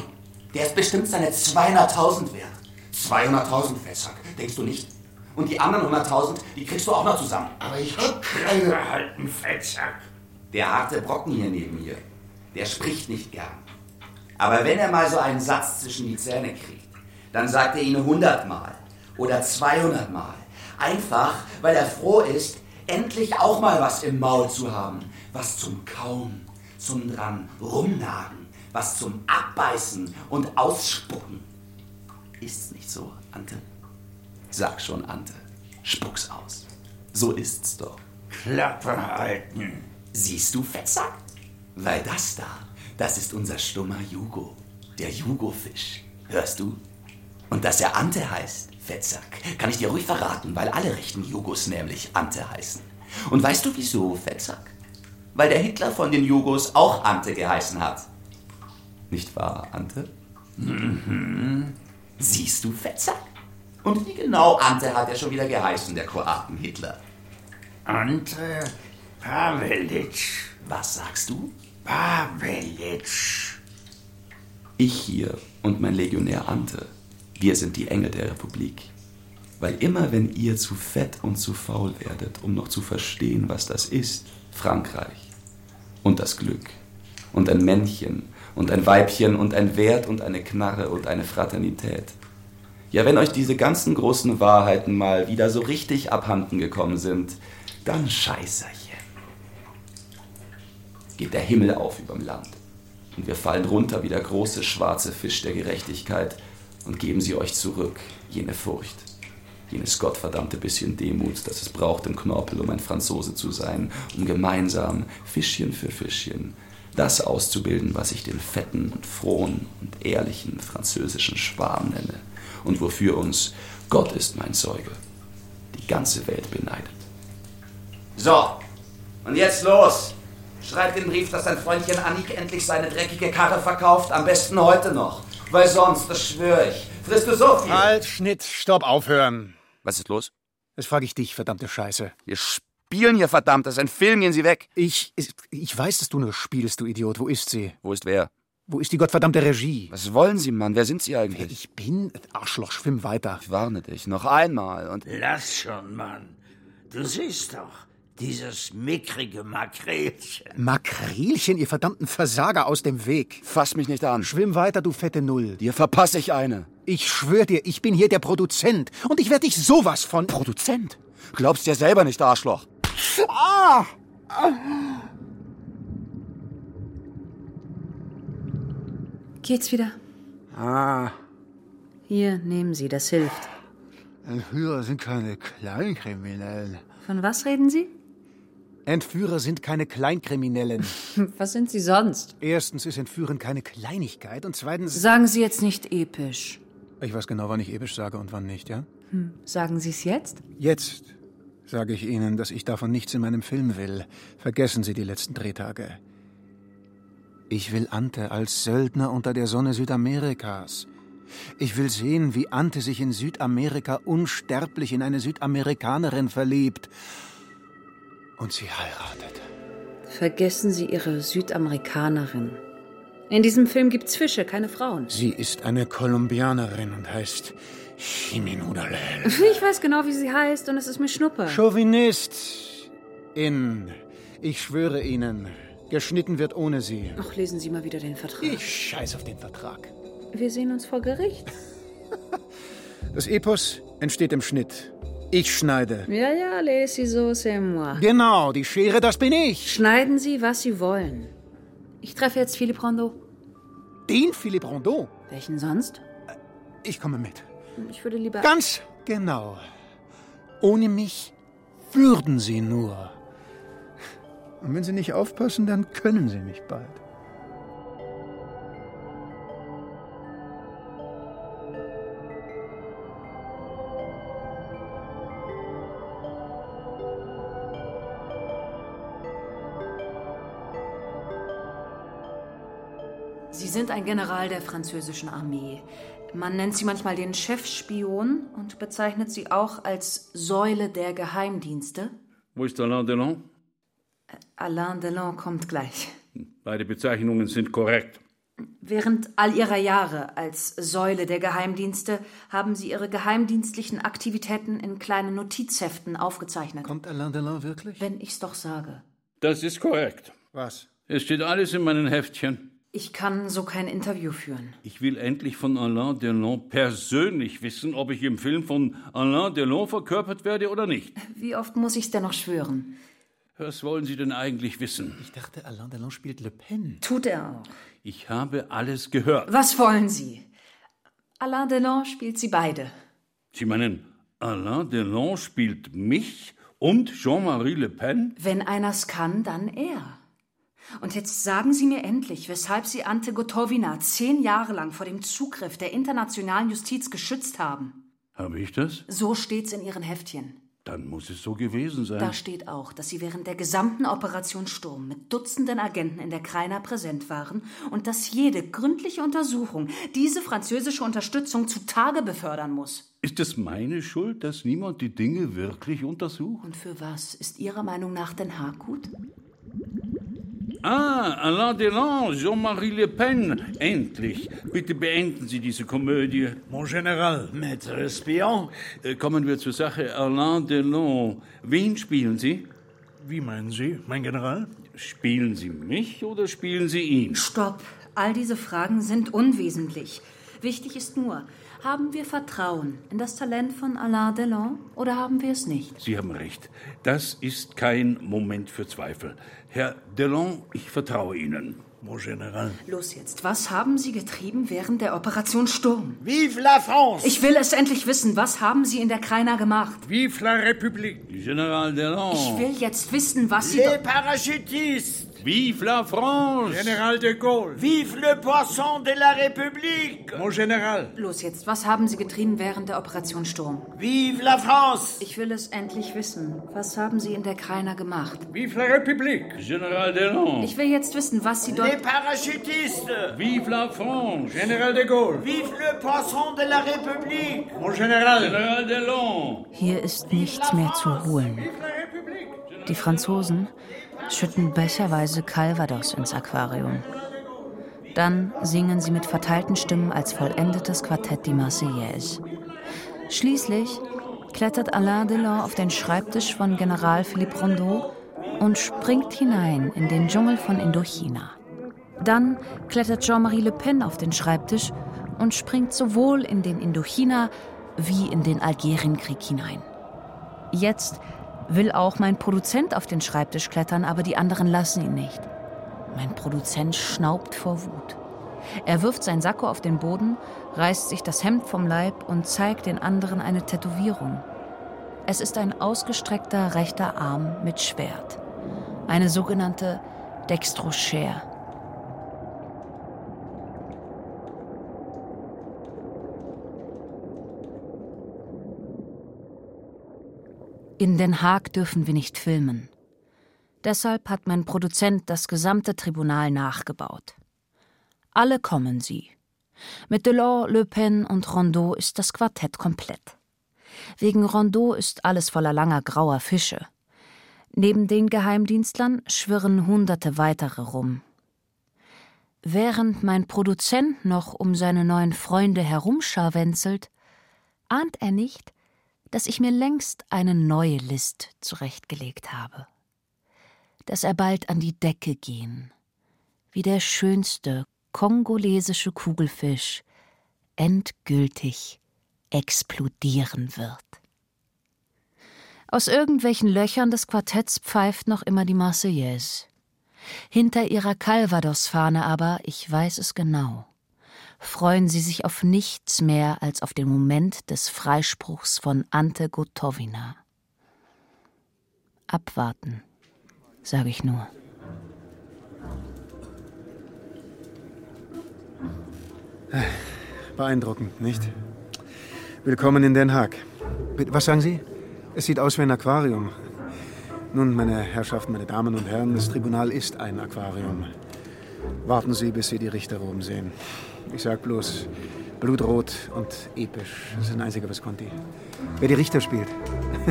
Der ist bestimmt seine 200.000 wert. 200.000, Fettsack. Denkst du nicht? Und die anderen 100.000, die kriegst du auch noch zusammen. Aber ich hab keine... Halten, Fettsack. Der harte Brocken hier neben mir, der spricht nicht gern. Aber wenn er mal so einen Satz zwischen die Zähne kriegt, dann sagt er ihn hundertmal oder 200 Mal. Einfach, weil er froh ist, endlich auch mal was im Maul zu haben. Was zum Kauen, zum dran rumnagen, was zum Abbeißen und Ausspucken. Ist's nicht so, Ante? Sag schon, Ante. Spuck's aus. So ist's doch. Klappe halten. Siehst du, Fettsack? Weil das da, das ist unser stummer Jugo. Der Jugofisch. Hörst du? Und dass er Ante heißt, Fettsack, kann ich dir ruhig verraten, weil alle rechten Jugos nämlich Ante heißen. Und weißt du wieso, Fettsack? Weil der Hitler von den Jugos auch Ante geheißen hat. Nicht wahr, Ante? Mhm. Siehst du, Fettsack? Und wie genau Ante hat er schon wieder geheißen, der Kroaten Hitler? Ante Pavelic. Was sagst du? Pavelic. Ich hier und mein Legionär Ante, wir sind die Engel der Republik. Weil immer wenn ihr zu fett und zu faul werdet, um noch zu verstehen, was das ist, Frankreich und das Glück und ein Männchen und ein Weibchen und ein Wert und eine Knarre und eine Fraternität. Ja, wenn euch diese ganzen großen Wahrheiten mal wieder so richtig abhanden gekommen sind, dann Scheißerchen. Geht der Himmel auf überm Land. Und wir fallen runter wie der große schwarze Fisch der Gerechtigkeit und geben sie euch zurück, jene Furcht, jenes gottverdammte bisschen Demut, das es braucht im Knorpel, um ein Franzose zu sein, um gemeinsam, Fischchen für Fischchen, das auszubilden, was ich den fetten und frohen und ehrlichen französischen Schwarm nenne und wofür uns, Gott ist mein Zeuge, die ganze Welt beneidet. So, und jetzt los! Schreib den Brief, dass dein Freundchen Annik endlich seine dreckige Karre verkauft, am besten heute noch. Weil sonst, das schwöre ich, frisst du so viel. Halt, Schnitt, stopp, aufhören. Was ist los? Das frage ich dich, verdammte Scheiße. Wir spielen hier, verdammt, das ist ein Film, gehen Sie weg. Ich, ich weiß, dass du nur spielst, du Idiot. Wo ist sie? Wo ist wer? Wo ist die gottverdammte Regie? Was wollen Sie, Mann? Wer sind Sie eigentlich? Wer ich bin? Arschloch, schwimm weiter. Ich warne dich, noch einmal und... Lass schon, Mann. Du siehst doch, dieses mickrige Makrelchen. Makrelchen, ihr verdammten Versager, aus dem Weg. Fass mich nicht an. Schwimm weiter, du fette Null. Dir verpasse ich eine. Ich schwör dir, ich bin hier der Produzent. Und ich werde dich sowas von... Produzent? Glaubst dir selber nicht, Arschloch. Ah! Geht's wieder? Ah. Hier, nehmen Sie, das hilft. Entführer sind keine Kleinkriminellen. Von was reden Sie? Entführer sind keine Kleinkriminellen. Was sind Sie sonst? Erstens ist Entführen keine Kleinigkeit und zweitens. Sagen Sie jetzt nicht episch. Ich weiß genau, wann ich episch sage und wann nicht, ja? Hm. Sagen Sie es jetzt? Jetzt sage ich Ihnen, dass ich davon nichts in meinem Film will. Vergessen Sie die letzten Drehtage. Ich will Ante als Söldner unter der Sonne Südamerikas. Ich will sehen, wie Ante sich in Südamerika unsterblich in eine Südamerikanerin verliebt und sie heiratet. Vergessen Sie Ihre Südamerikanerin. In diesem Film gibt's Fische, keine Frauen. Sie ist eine Kolumbianerin und heißt Chiminudalel. Ich weiß genau, wie sie heißt und es ist mir Schnuppe. Chauvinist. In. Ich schwöre Ihnen, geschnitten wird ohne Sie. Ach, lesen Sie mal wieder den Vertrag. Ich scheiß auf den Vertrag. Wir sehen uns vor Gericht. Das Epos entsteht im Schnitt. Ich schneide. Ja, ja, les so, c'est moi. Genau, die Schere, das bin ich. Schneiden Sie, was Sie wollen. Ich treffe jetzt Philippe Rondeau. Den Philippe Rondeau? Welchen sonst? Ich komme mit. Ich würde lieber. Ganz genau. Ohne mich würden Sie nur. Und wenn Sie nicht aufpassen, dann können Sie mich bald. Sie sind ein General der französischen Armee. Man nennt sie manchmal den Chefspion und bezeichnet sie auch als Säule der Geheimdienste. Wo ist Alain Delon? Alain Delon kommt gleich. Beide Bezeichnungen sind korrekt. Während all ihrer Jahre als Säule der Geheimdienste haben sie ihre geheimdienstlichen Aktivitäten in kleinen Notizheften aufgezeichnet. Kommt Alain Delon wirklich? Wenn ich's doch sage. Das ist korrekt. Was? Es steht alles in meinen Heftchen. Ich kann so kein Interview führen. Ich will endlich von Alain Delon persönlich wissen, ob ich im Film von Alain Delon verkörpert werde oder nicht. Wie oft muss ich's denn noch schwören? Was wollen Sie denn eigentlich wissen? Ich dachte, Alain Delon spielt Le Pen. Tut er auch. Ich habe alles gehört. Was wollen Sie? Alain Delon spielt sie beide. Sie meinen, Alain Delon spielt mich und Jean-Marie Le Pen? Wenn einer's kann, dann er. Und jetzt sagen Sie mir endlich, weshalb Sie Ante Gotovina zehn Jahre lang vor dem Zugriff der internationalen Justiz geschützt haben. Habe ich das? So steht's in Ihren Heftchen. Dann muss es so gewesen sein. Da steht auch, dass Sie während der gesamten Operation Sturm mit Dutzenden Agenten in der Kreiner präsent waren und dass jede gründliche Untersuchung diese französische Unterstützung zutage befördern muss. Ist es meine Schuld, dass niemand die Dinge wirklich untersucht? Und für was ist Ihrer Meinung nach Den Haag gut? Ah, Alain Delon, Jean-Marie Le Pen. Endlich. Bitte beenden Sie diese Komödie. Mon General. Maître Espion. Äh, kommen wir zur Sache. Alain Delon. Wen spielen Sie? Wie meinen Sie, mein General? Spielen Sie mich oder spielen Sie ihn? Stopp. All diese Fragen sind unwesentlich. Wichtig ist nur, haben wir Vertrauen in das Talent von Alain Delon oder haben wir es nicht? Sie haben recht. Das ist kein Moment für Zweifel. Herr Delon, ich vertraue Ihnen. Mon General. Los jetzt, was haben Sie getrieben während der Operation Sturm? Vive la France! Ich will es endlich wissen. Was haben Sie in der Kreiner gemacht? Vive la République! General Delon. Ich will jetzt wissen, was Sie... Les parachutistes! Vive la France! General de Gaulle! Vive le poisson de la République! Mon General! Los jetzt, was haben Sie getrieben während der Operation Sturm? Vive la France! Ich will es endlich wissen. Was haben Sie in der Kreiner gemacht? Vive la République! General Delon. Ich will jetzt wissen, was Sie dort... Les parachutistes! Vive la France! General de Gaulle! Vive le poisson de la République! Mon General! General Delon! Hier ist nichts mehr zu holen. Die Franzosen schütten becherweise Calvados ins Aquarium. Dann singen sie mit verteilten Stimmen als vollendetes Quartett die Marseillaise. Schließlich klettert Alain Delon auf den Schreibtisch von General Philippe Rondeau und springt hinein in den Dschungel von Indochina. Dann klettert Jean-Marie Le Pen auf den Schreibtisch und springt sowohl in den Indochina wie in den Algerienkrieg hinein. Jetzt will auch mein Produzent auf den Schreibtisch klettern, aber die anderen lassen ihn nicht. Mein Produzent schnaubt vor Wut. Er wirft sein Sakko auf den Boden, reißt sich das Hemd vom Leib und zeigt den anderen eine Tätowierung. Es ist ein ausgestreckter rechter Arm mit Schwert. Eine sogenannte Dextrochère. In Den Haag dürfen wir nicht filmen. Deshalb hat mein Produzent das gesamte Tribunal nachgebaut. Alle kommen sie. Mit Delors, Le Pen und Rondeau ist das Quartett komplett. Wegen Rondeau ist alles voller langer grauer Fische. Neben den Geheimdienstlern schwirren hunderte weitere rum. Während mein Produzent noch um seine neuen Freunde herumscharwenzelt, ahnt er nicht, dass ich mir längst eine neue List zurechtgelegt habe. Dass er bald an die Decke gehen, wie der schönste kongolesische Kugelfisch endgültig explodieren wird. Aus irgendwelchen Löchern des Quartetts pfeift noch immer die Marseillaise. Hinter ihrer Calvados-Fahne aber, ich weiß es genau, freuen sie sich auf nichts mehr als auf den Moment des Freispruchs von Ante Gotowina. Abwarten, sage ich nur. Beeindruckend, nicht? Willkommen in Den Haag. Was sagen Sie? Es sieht aus wie ein Aquarium. Nun, meine Herrschaften, meine Damen und Herren, das Tribunal ist ein Aquarium. Warten Sie, bis Sie die Richter oben sehen. Ich sag bloß blutrot und episch. Das ist ein einziger Visconti. Wer die Richter spielt.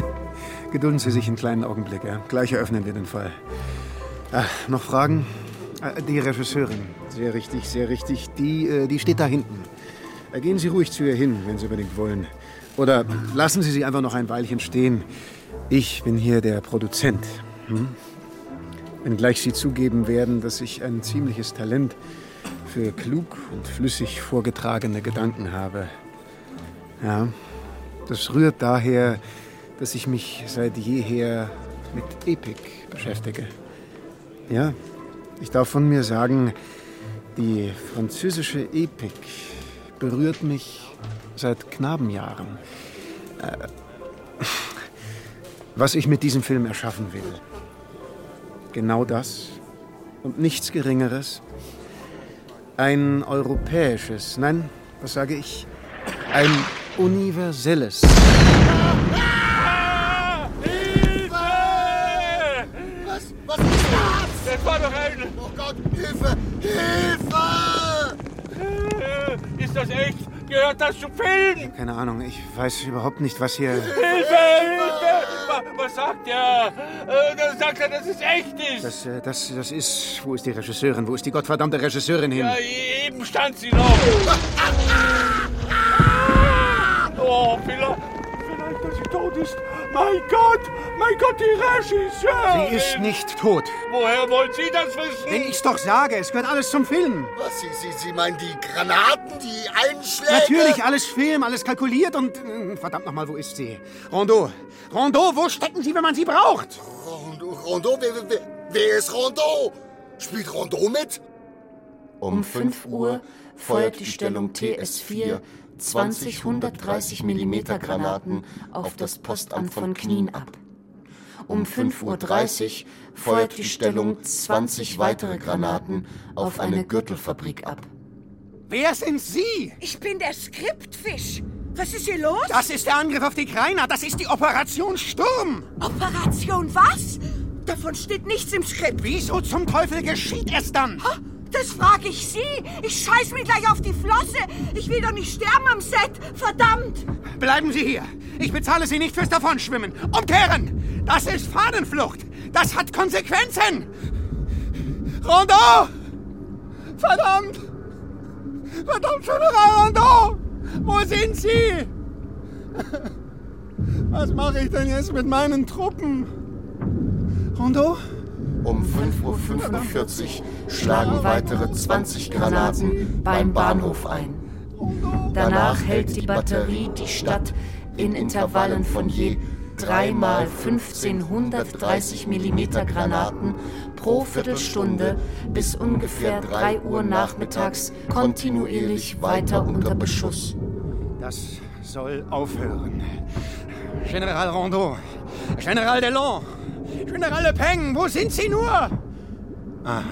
Gedulden Sie sich einen kleinen Augenblick. Ja? Gleich eröffnen wir den Fall. Ach, noch Fragen? Äh, Die Regisseurin. Sehr richtig, sehr richtig. Die, äh, die steht da hinten. Äh, Gehen Sie ruhig zu ihr hin, wenn Sie unbedingt wollen. Oder lassen Sie sie einfach noch ein Weilchen stehen. Ich bin hier der Produzent. Hm? Wenngleich Sie zugeben werden, dass ich ein ziemliches Talent für klug und flüssig vorgetragene Gedanken habe. Ja, das rührt daher, dass ich mich seit jeher mit Epik beschäftige. Ja, ich darf von mir sagen, die französische Epik berührt mich seit Knabenjahren. Äh, was ich mit diesem Film erschaffen will. Genau das und nichts Geringeres. Ein europäisches, nein, was sage ich? Ein universelles. Was, was ist das? Das war doch ein... Oh Gott, Hilfe! Hilfe! Ist das echt? Gehört das zum Film? Keine Ahnung, ich weiß überhaupt nicht, was hier. Hilfe! Hilfe! Wa- Was sagt er? Äh, Dann sagt er, dass es echt ist. Das, äh, das, das ist. Wo ist die Regisseurin? Wo ist die gottverdammte Regisseurin hin? Ja, eben stand sie noch. Oh, vielleicht, vielleicht, dass sie tot ist. Mein Gott, mein Gott, die Regisseurin. Sie ist nicht tot. Woher wollen Sie das wissen? Wenn ich's doch sage, es gehört alles zum Film. Was, Sie, Sie, Sie meinen die Granaten, die Einschläge? Natürlich, alles Film, alles kalkuliert und. äh, Verdammt nochmal, wo ist sie? Rondeau. Rondeau, wo stecken Sie, wenn man sie braucht? Rondeau, Rondeau wer, wer, wer ist Rondeau? Spielt Rondeau mit? Um 5 Uhr feuert die Stellung TS4 20 130 mm Granaten auf das Postamt von Knien ab. Um 5.30 Uhr feuert die Stellung 20 weitere Granaten auf eine Gürtelfabrik ab. Wer sind Sie? Ich bin der Skriptfisch. Was ist hier los? Das ist der Angriff auf die Kreiner. Das ist die Operation Sturm. Operation was? Davon steht nichts im Skript. Wieso zum Teufel geschieht es dann? Ha, Das frage ich Sie. Ich scheiß mir gleich auf die Flosse. Ich will doch nicht sterben am Set. Verdammt. Bleiben Sie hier. Ich bezahle Sie nicht fürs Davonschwimmen. Umkehren! Das ist Fahnenflucht. Das hat Konsequenzen. Rondeau! Verdammt! Verdammt, General Rondeau! Wo sind Sie? Was mache ich denn jetzt mit meinen Truppen? Rondeau? Um 5.45 Uhr schlagen weitere 20 Granaten beim Bahnhof ein. Danach hält die Batterie die Stadt in Intervallen von je dreimal 1530 mm Granaten pro Viertelstunde bis ungefähr 3 Uhr nachmittags kontinuierlich weiter unter Beschuss. Das soll aufhören. General Rondeau, General Delon, General Le Pen, wo sind Sie nur? Ah,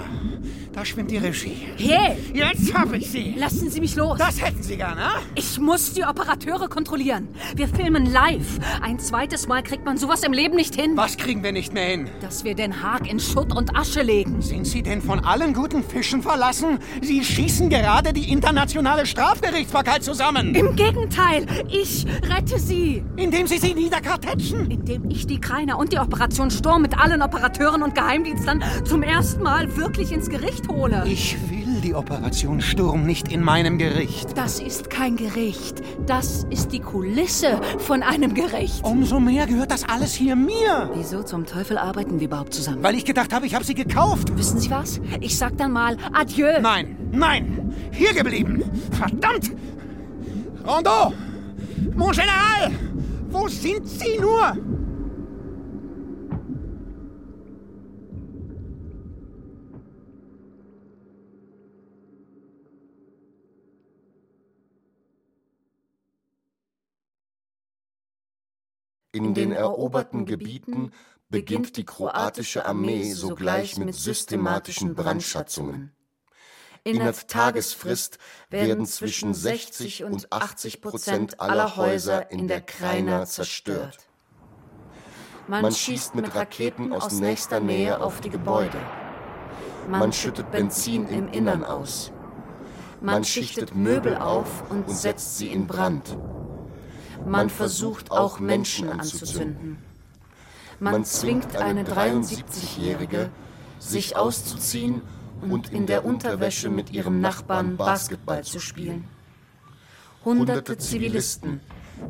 Da schwimmt die Regie. Hey! Jetzt hab ich sie! Lassen Sie mich los! Das hätten Sie gerne, ah? Ich muss die Operateure kontrollieren. Wir filmen live. Ein zweites Mal kriegt man sowas im Leben nicht hin. Was kriegen wir nicht mehr hin? Dass wir Den Haag in Schutt und Asche legen. Sind Sie denn von allen guten Fischen verlassen? Sie schießen gerade die internationale Strafgerichtsbarkeit zusammen. Im Gegenteil, ich rette Sie. Indem Sie sie niederkartätschen? Indem ich die Kreiner und die Operation Sturm mit allen Operateuren und Geheimdienstern zum ersten Mal wirklich ins Gericht hole. Ich will die Operation Sturm nicht in meinem Gericht. Das ist kein Gericht. Das ist die Kulisse von einem Gericht. Umso mehr gehört das alles hier mir. Wieso zum Teufel arbeiten wir überhaupt zusammen? Weil ich gedacht habe, ich habe sie gekauft. Wissen Sie was? Ich sag dann mal Adieu. Nein, nein, hier geblieben. Verdammt! Rondeau! Mon General! Wo sind Sie nur? In den eroberten Gebieten beginnt die kroatische Armee sogleich mit systematischen Brandschatzungen. Innerhalb Tagesfrist werden zwischen 60 und 80 Prozent aller Häuser in der Krajina zerstört. Man schießt mit Raketen aus nächster Nähe auf die Gebäude. Man schüttet Benzin im Innern aus. Man schichtet Möbel auf und setzt sie in Brand. Man versucht auch Menschen anzuzünden. Man zwingt eine 73-Jährige, sich auszuziehen und in der Unterwäsche mit ihrem Nachbarn Basketball zu spielen. Hunderte Zivilisten,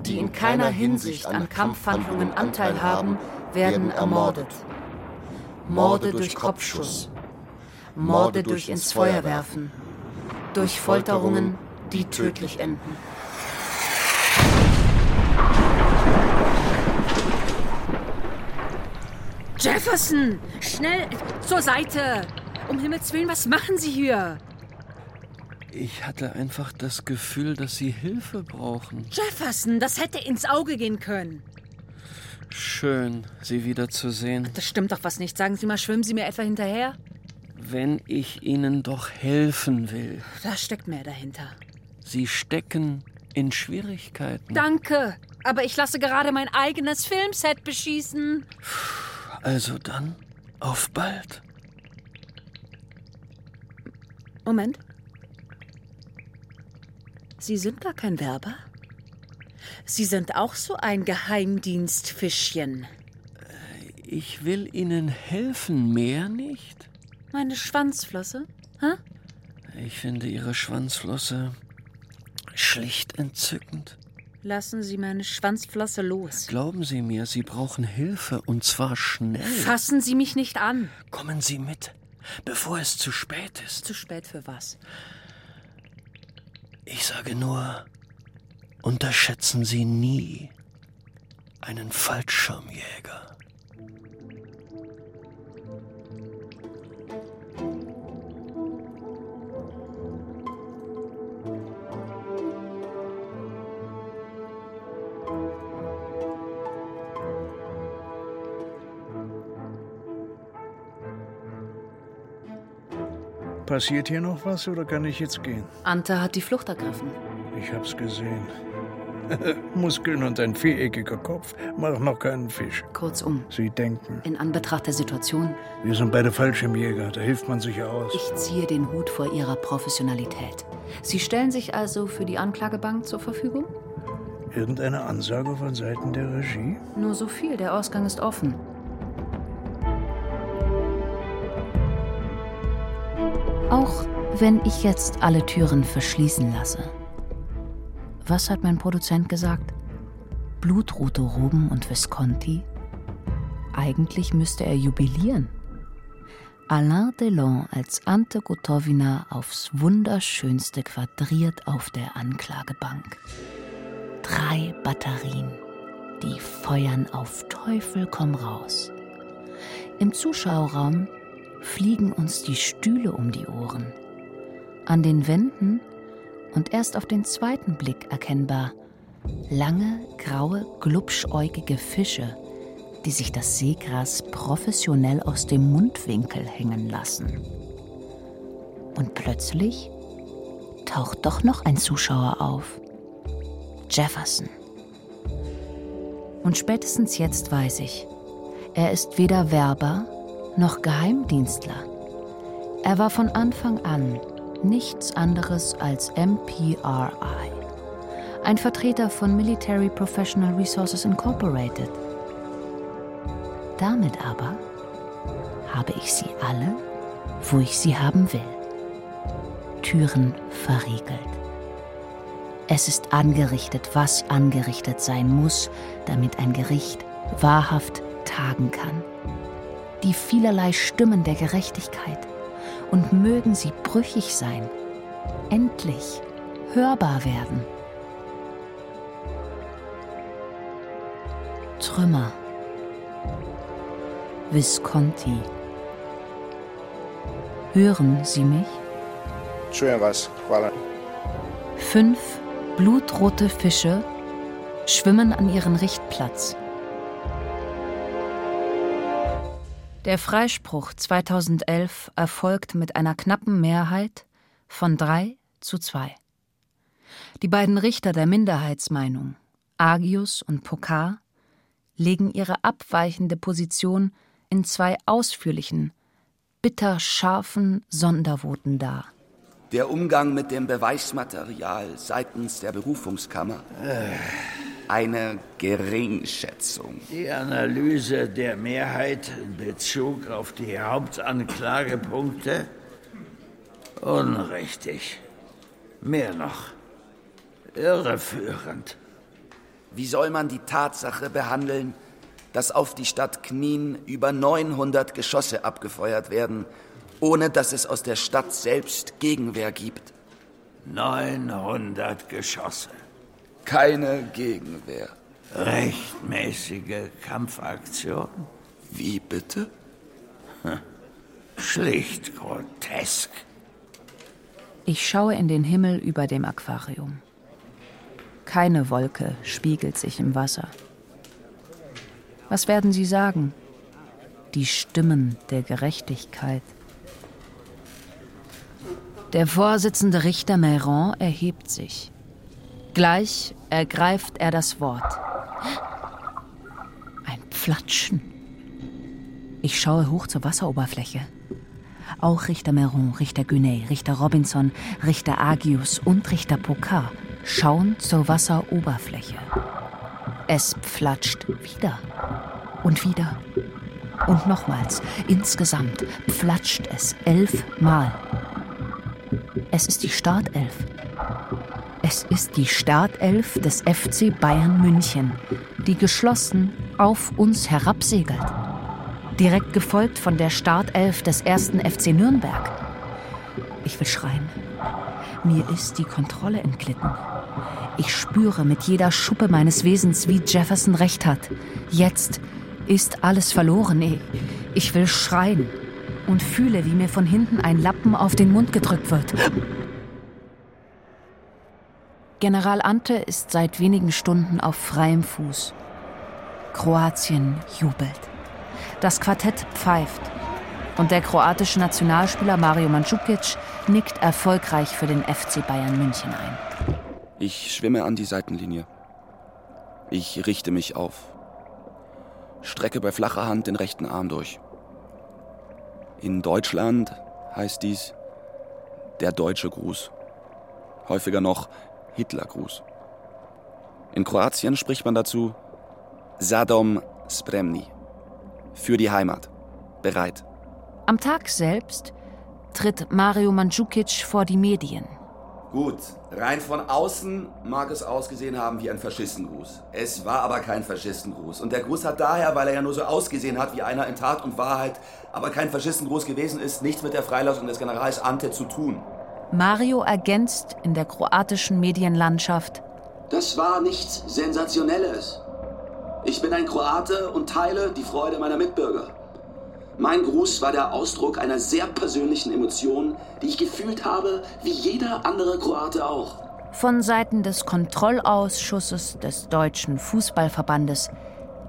die in keiner Hinsicht an Kampfhandlungen Anteil haben, werden ermordet. Morde durch Kopfschuss, Morde durch ins Feuer werfen, durch Folterungen, die tödlich enden. Jefferson! Schnell zur Seite! Um Himmels Willen, was machen Sie hier? Ich hatte einfach das Gefühl, dass Sie Hilfe brauchen. Jefferson, das hätte ins Auge gehen können. Schön, Sie wiederzusehen. Das stimmt doch was nicht. Sagen Sie mal, schwimmen Sie mir etwa hinterher? Wenn ich Ihnen doch helfen will. Da steckt mehr dahinter. Sie stecken in Schwierigkeiten. Danke, aber ich lasse gerade mein eigenes Filmset beschießen. Also dann, auf bald. Moment. Sie sind gar kein Werber? Sie sind auch so ein Geheimdienstfischchen. Ich will Ihnen helfen, mehr nicht. Meine Schwanzflosse? Hä? Ich finde Ihre Schwanzflosse schlicht entzückend. Lassen Sie meine Schwanzflosse los. Glauben Sie mir, Sie brauchen Hilfe und zwar schnell. Fassen Sie mich nicht an. Kommen Sie mit, bevor es zu spät ist. Zu spät für was? Ich sage nur, unterschätzen Sie nie einen Fallschirmjäger. Passiert hier noch was oder kann ich jetzt gehen? Ante hat die Flucht ergriffen. Ich hab's gesehen. Muskeln und ein viereckiger Kopf machen noch keinen Fisch. Kurzum, Sie denken. in Anbetracht der Situation, Wir sind beide Fallschirmjäger, da hilft man sich ja aus. ich ziehe den Hut vor Ihrer Professionalität. Sie stellen sich also für die Anklagebank zur Verfügung? Irgendeine Ansage von Seiten der Regie? Nur so viel, der Ausgang ist offen. Auch wenn ich jetzt alle Türen verschließen lasse. Was hat mein Produzent gesagt? Blutrote Roben und Visconti? Eigentlich müsste er jubilieren. Alain Delon als Ante Gotovina aufs Wunderschönste quadriert auf der Anklagebank. Drei Batterien, die feuern auf Teufel komm raus. Im Zuschauerraum fliegen uns die Stühle um die Ohren. An den Wänden und erst auf den zweiten Blick erkennbar lange, graue, glubschäugige Fische, die sich das Seegras professionell aus dem Mundwinkel hängen lassen. Und plötzlich taucht doch noch ein Zuschauer auf. Jefferson. Und spätestens jetzt weiß ich, er ist weder Werber noch Geheimdienstler. Er war von Anfang an nichts anderes als MPRI, ein Vertreter von Military Professional Resources Incorporated. Damit aber habe ich sie alle, wo ich sie haben will. Türen verriegelt. Es ist angerichtet, was angerichtet sein muss, damit ein Gericht wahrhaft tagen kann. Die vielerlei Stimmen der Gerechtigkeit, und mögen sie brüchig sein, endlich hörbar werden. Trümmer. Visconti. Hören Sie mich? Čujem vas, hvala. Fünf blutrote Fische schwimmen an ihren Richtplatz. Der Freispruch 2011 erfolgt mit einer knappen Mehrheit von drei zu zwei. Die beiden Richter der Minderheitsmeinung, Agius und Pokar, legen ihre abweichende Position in zwei ausführlichen, bitter scharfen Sondervoten dar. Der Umgang mit dem Beweismaterial seitens der Berufungskammer. Eine Geringschätzung. Die Analyse der Mehrheit in Bezug auf die Hauptanklagepunkte unrichtig. Mehr noch, irreführend. Wie soll man die Tatsache behandeln, dass auf die Stadt Knien über 900 Geschosse abgefeuert werden, ohne dass es aus der Stadt selbst Gegenwehr gibt? 900 Geschosse. Keine Gegenwehr. Rechtmäßige Kampfaktion? Wie bitte? Schlicht grotesk. Ich schaue in den Himmel über dem Aquarium. Keine Wolke spiegelt sich im Wasser. Was werden Sie sagen? Die Stimmen der Gerechtigkeit. Der Vorsitzende Richter Mayron erhebt sich. Gleich ergreift er das Wort. Ein Pflatschen. Ich schaue hoch zur Wasseroberfläche. Auch Richter Meron, Richter Gunet, Richter Robinson, Richter Agius und Richter Pocard schauen zur Wasseroberfläche. Es pflatscht wieder und wieder und nochmals. Insgesamt pflatscht es elfmal. Es ist die Startelf. Es ist die Startelf des FC Bayern München, die geschlossen auf uns herabsegelt. Direkt gefolgt von der Startelf des ersten FC Nürnberg. Ich will schreien. Mir ist die Kontrolle entglitten. Ich spüre mit jeder Schuppe meines Wesens, wie Jefferson recht hat. Jetzt ist alles verloren. Ich will schreien und fühle, wie mir von hinten ein Lappen auf den Mund gedrückt wird. General Ante ist seit wenigen Stunden auf freiem Fuß. Kroatien jubelt. Das Quartett pfeift. Und der kroatische Nationalspieler Mario Mandzukic nickt erfolgreich für den FC Bayern München ein. Ich schwimme an die Seitenlinie. Ich richte mich auf. Strecke bei flacher Hand den rechten Arm durch. In Deutschland heißt dies der deutsche Gruß. Häufiger noch Hitlergruß. In Kroatien spricht man dazu Sadom Spremni. Für die Heimat. Bereit. Am Tag selbst tritt Mario Mandzukic vor die Medien. Gut, rein von außen mag es ausgesehen haben wie ein Faschistengruß. Es war aber kein Faschistengruß. Und der Gruß hat daher, weil er ja nur so ausgesehen hat wie einer in Tat und Wahrheit, aber kein Faschistengruß gewesen ist, nichts mit der Freilassung des Generals Ante zu tun. Mario ergänzt in der kroatischen Medienlandschaft. Das war nichts Sensationelles. Ich bin ein Kroate und teile die Freude meiner Mitbürger. Mein Gruß war der Ausdruck einer sehr persönlichen Emotion, die ich gefühlt habe, wie jeder andere Kroate auch. Von Seiten des Kontrollausschusses des Deutschen Fußballverbandes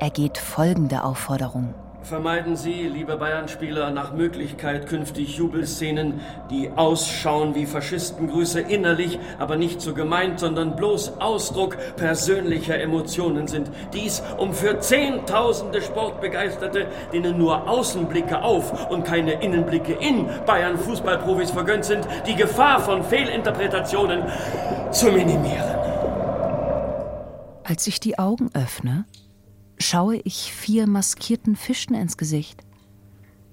ergeht folgende Aufforderung. Vermeiden Sie, liebe Bayern-Spieler, nach Möglichkeit künftig Jubelszenen, die ausschauen wie Faschistengrüße innerlich, aber nicht so gemeint, sondern bloß Ausdruck persönlicher Emotionen sind. Dies, um für Zehntausende Sportbegeisterte, denen nur Außenblicke auf und keine Innenblicke in Bayern-Fußballprofis vergönnt sind, die Gefahr von Fehlinterpretationen zu minimieren. Als ich die Augen öffne, schaue ich vier maskierten Fischen ins Gesicht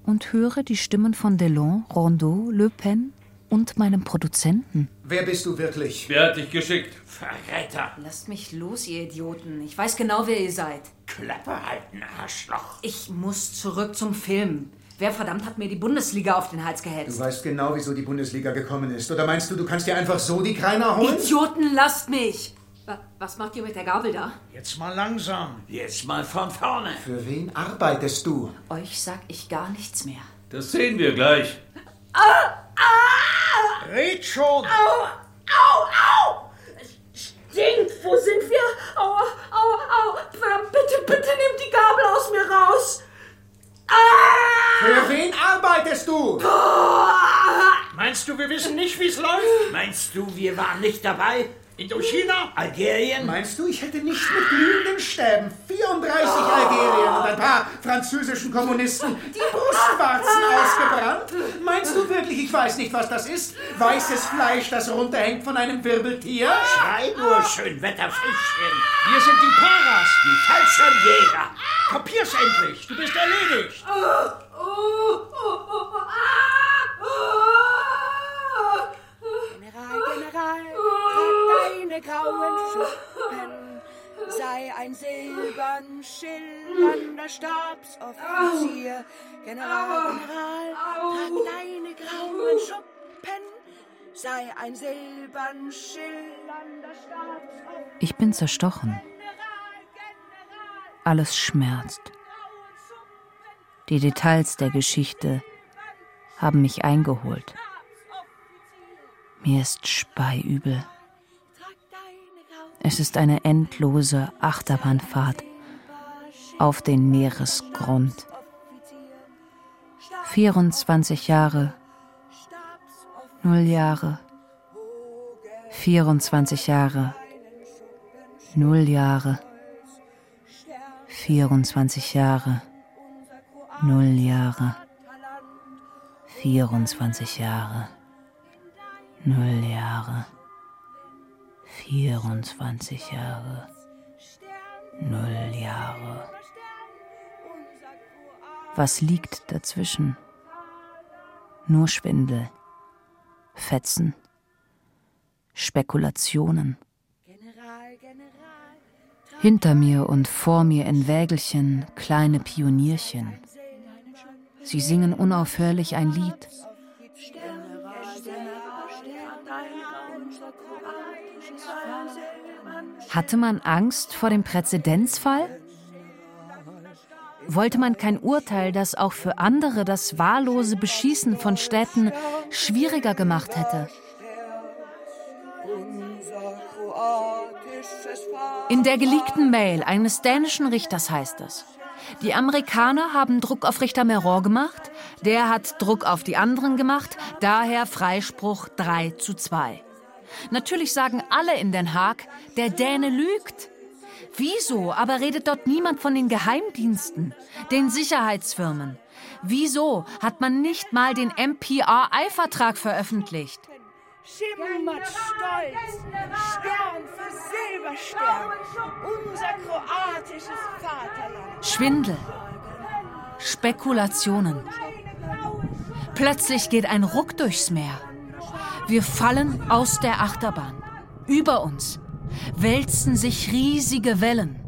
und höre die Stimmen von Delon, Rondeau, Le Pen und meinem Produzenten. Wer bist du wirklich? Wer hat dich geschickt? Verräter. Lasst mich los, ihr Idioten. Ich weiß genau, wer ihr seid. Klappe halten, Arschloch. Ich muss zurück zum Film. Wer verdammt hat mir die Bundesliga auf den Hals Du gehetzt? weißt genau, wieso die Bundesliga gekommen ist. Oder meinst du, du kannst dir einfach so die Kreiner holen? Idioten, lasst mich! Wa- Was macht ihr mit der Gabel da? Jetzt mal langsam. Jetzt mal von vorne. Für wen arbeitest du? Euch sag ich gar nichts mehr. Das sehen wir gleich. Red schon! Au, au, au! Stinkt, wo sind wir? Au, au, au! Bitte, bitte nehmt die Gabel aus mir raus! Für wen arbeitest du? Meinst du, wir wissen nicht, wie es läuft? Meinst du, wir waren nicht dabei? Indochina? Algerien? Meinst du, ich hätte nicht mit glühenden Stäben 34 Algerien und ein paar französischen Kommunisten die Brustwarzen ausgebrannt? Meinst du wirklich, ich weiß nicht, was das ist? Weißes Fleisch, das runterhängt von einem Wirbeltier? Schrei nur, Schönwetterfischchen. Wir sind die Paras. Die Fallschirmjäger. Kapier's endlich. Du bist erledigt. General, General, trag deine grauen Schuppen, sei ein silbern schillernder Stabsoffizier. General, General, trag deine grauen Schuppen, sei ein silbern schillernder Stabsoffizier. Ich bin zerstochen. Alles schmerzt. Die Details der Geschichte haben mich eingeholt. Mir ist speiübel. Es ist eine endlose Achterbahnfahrt auf den Meeresgrund. 24 Jahre, null Jahre, 24 Jahre, null Jahre, 24 Jahre, null Jahre, 24 Jahre, null Jahre, 24 Jahre, null Jahre. Was liegt dazwischen? Nur Schwindel, Fetzen, Spekulationen. Hinter mir und vor mir in Wägelchen kleine Pionierchen. Sie singen unaufhörlich ein Lied. Hatte man Angst vor dem Präzedenzfall? Wollte man kein Urteil, das auch für andere das wahllose Beschießen von Städten schwieriger gemacht hätte? In der geleakten Mail eines dänischen Richters heißt es, die Amerikaner haben Druck auf Richter Meron gemacht, der hat Druck auf die anderen gemacht, daher Freispruch 3 zu 2. Natürlich sagen alle in Den Haag, der Däne lügt. Wieso aber redet dort niemand von den Geheimdiensten, den Sicherheitsfirmen? Wieso hat man nicht mal den MPRI-Vertrag veröffentlicht? Schimmert stolz, Stern für Silberstern, unser kroatisches Vaterland. Schwindel, Spekulationen. Plötzlich geht ein Ruck durchs Meer. Wir fallen aus der Achterbahn. Über uns wälzen sich riesige Wellen.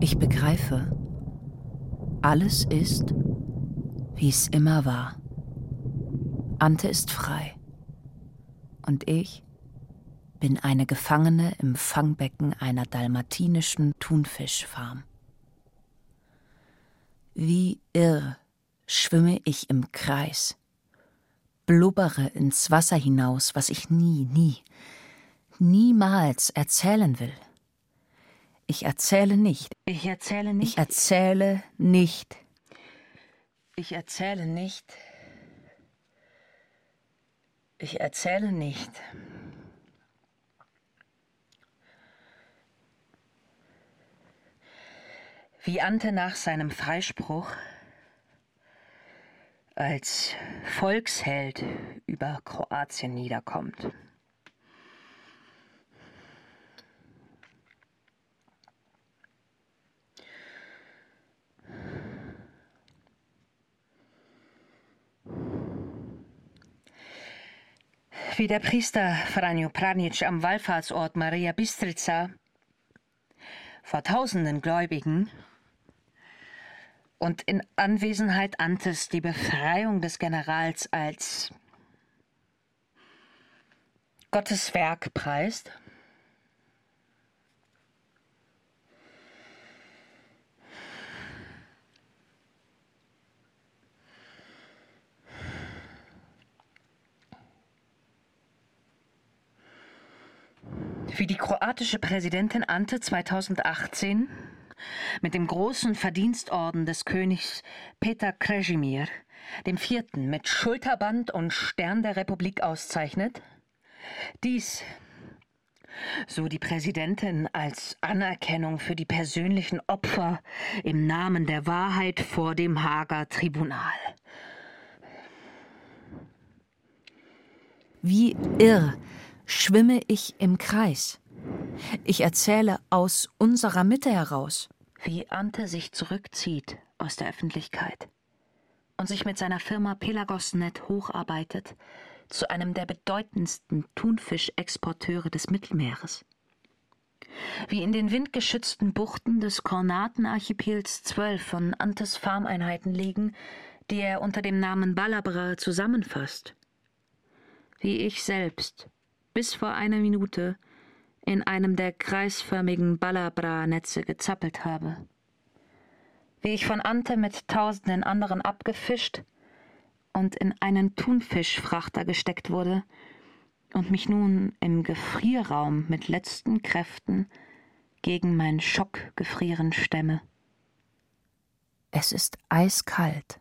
Ich begreife, alles ist, wie es immer war. Ante ist frei. Und ich bin eine Gefangene im Fangbecken einer dalmatinischen Thunfischfarm. Wie irr schwimme ich im Kreis, blubbere ins Wasser hinaus, was ich nie, nie, niemals erzählen will. Ich erzähle nicht. Ich erzähle nicht. Ich erzähle nicht. Ich erzähle nicht. Ich erzähle nicht. Wie Ante nach seinem Freispruch als Volksheld über Kroatien niederkommt. Wie der Priester Franjo Pranic am Wallfahrtsort Maria Bistrica vor tausenden Gläubigen und in Anwesenheit Antes die Befreiung des Generals als Gottes Werk preist? Wie die kroatische Präsidentin Ante 2018 mit dem großen Verdienstorden des Königs Peter Krešimir, dem vierten mit Schulterband und Stern der Republik auszeichnet? Dies, so die Präsidentin, als Anerkennung für die persönlichen Opfer im Namen der Wahrheit vor dem Hager Tribunal. Wie irr schwimme ich im Kreis. Ich erzähle aus unserer Mitte heraus. Wie Ante sich zurückzieht aus der Öffentlichkeit und sich mit seiner Firma Pelagosnet hocharbeitet zu einem der bedeutendsten Thunfischexporteure des Mittelmeeres. Wie in den windgeschützten Buchten des Kornatenarchipels zwölf von Antes Farmeinheiten liegen, die er unter dem Namen Balabra zusammenfasst. Wie ich selbst bis vor einer Minute in einem der kreisförmigen Balabra-Netze gezappelt habe. Wie ich von Ante mit tausenden anderen abgefischt und in einen Thunfischfrachter gesteckt wurde und mich nun im Gefrierraum mit letzten Kräften gegen mein Schockgefrieren stemme. Es ist eiskalt.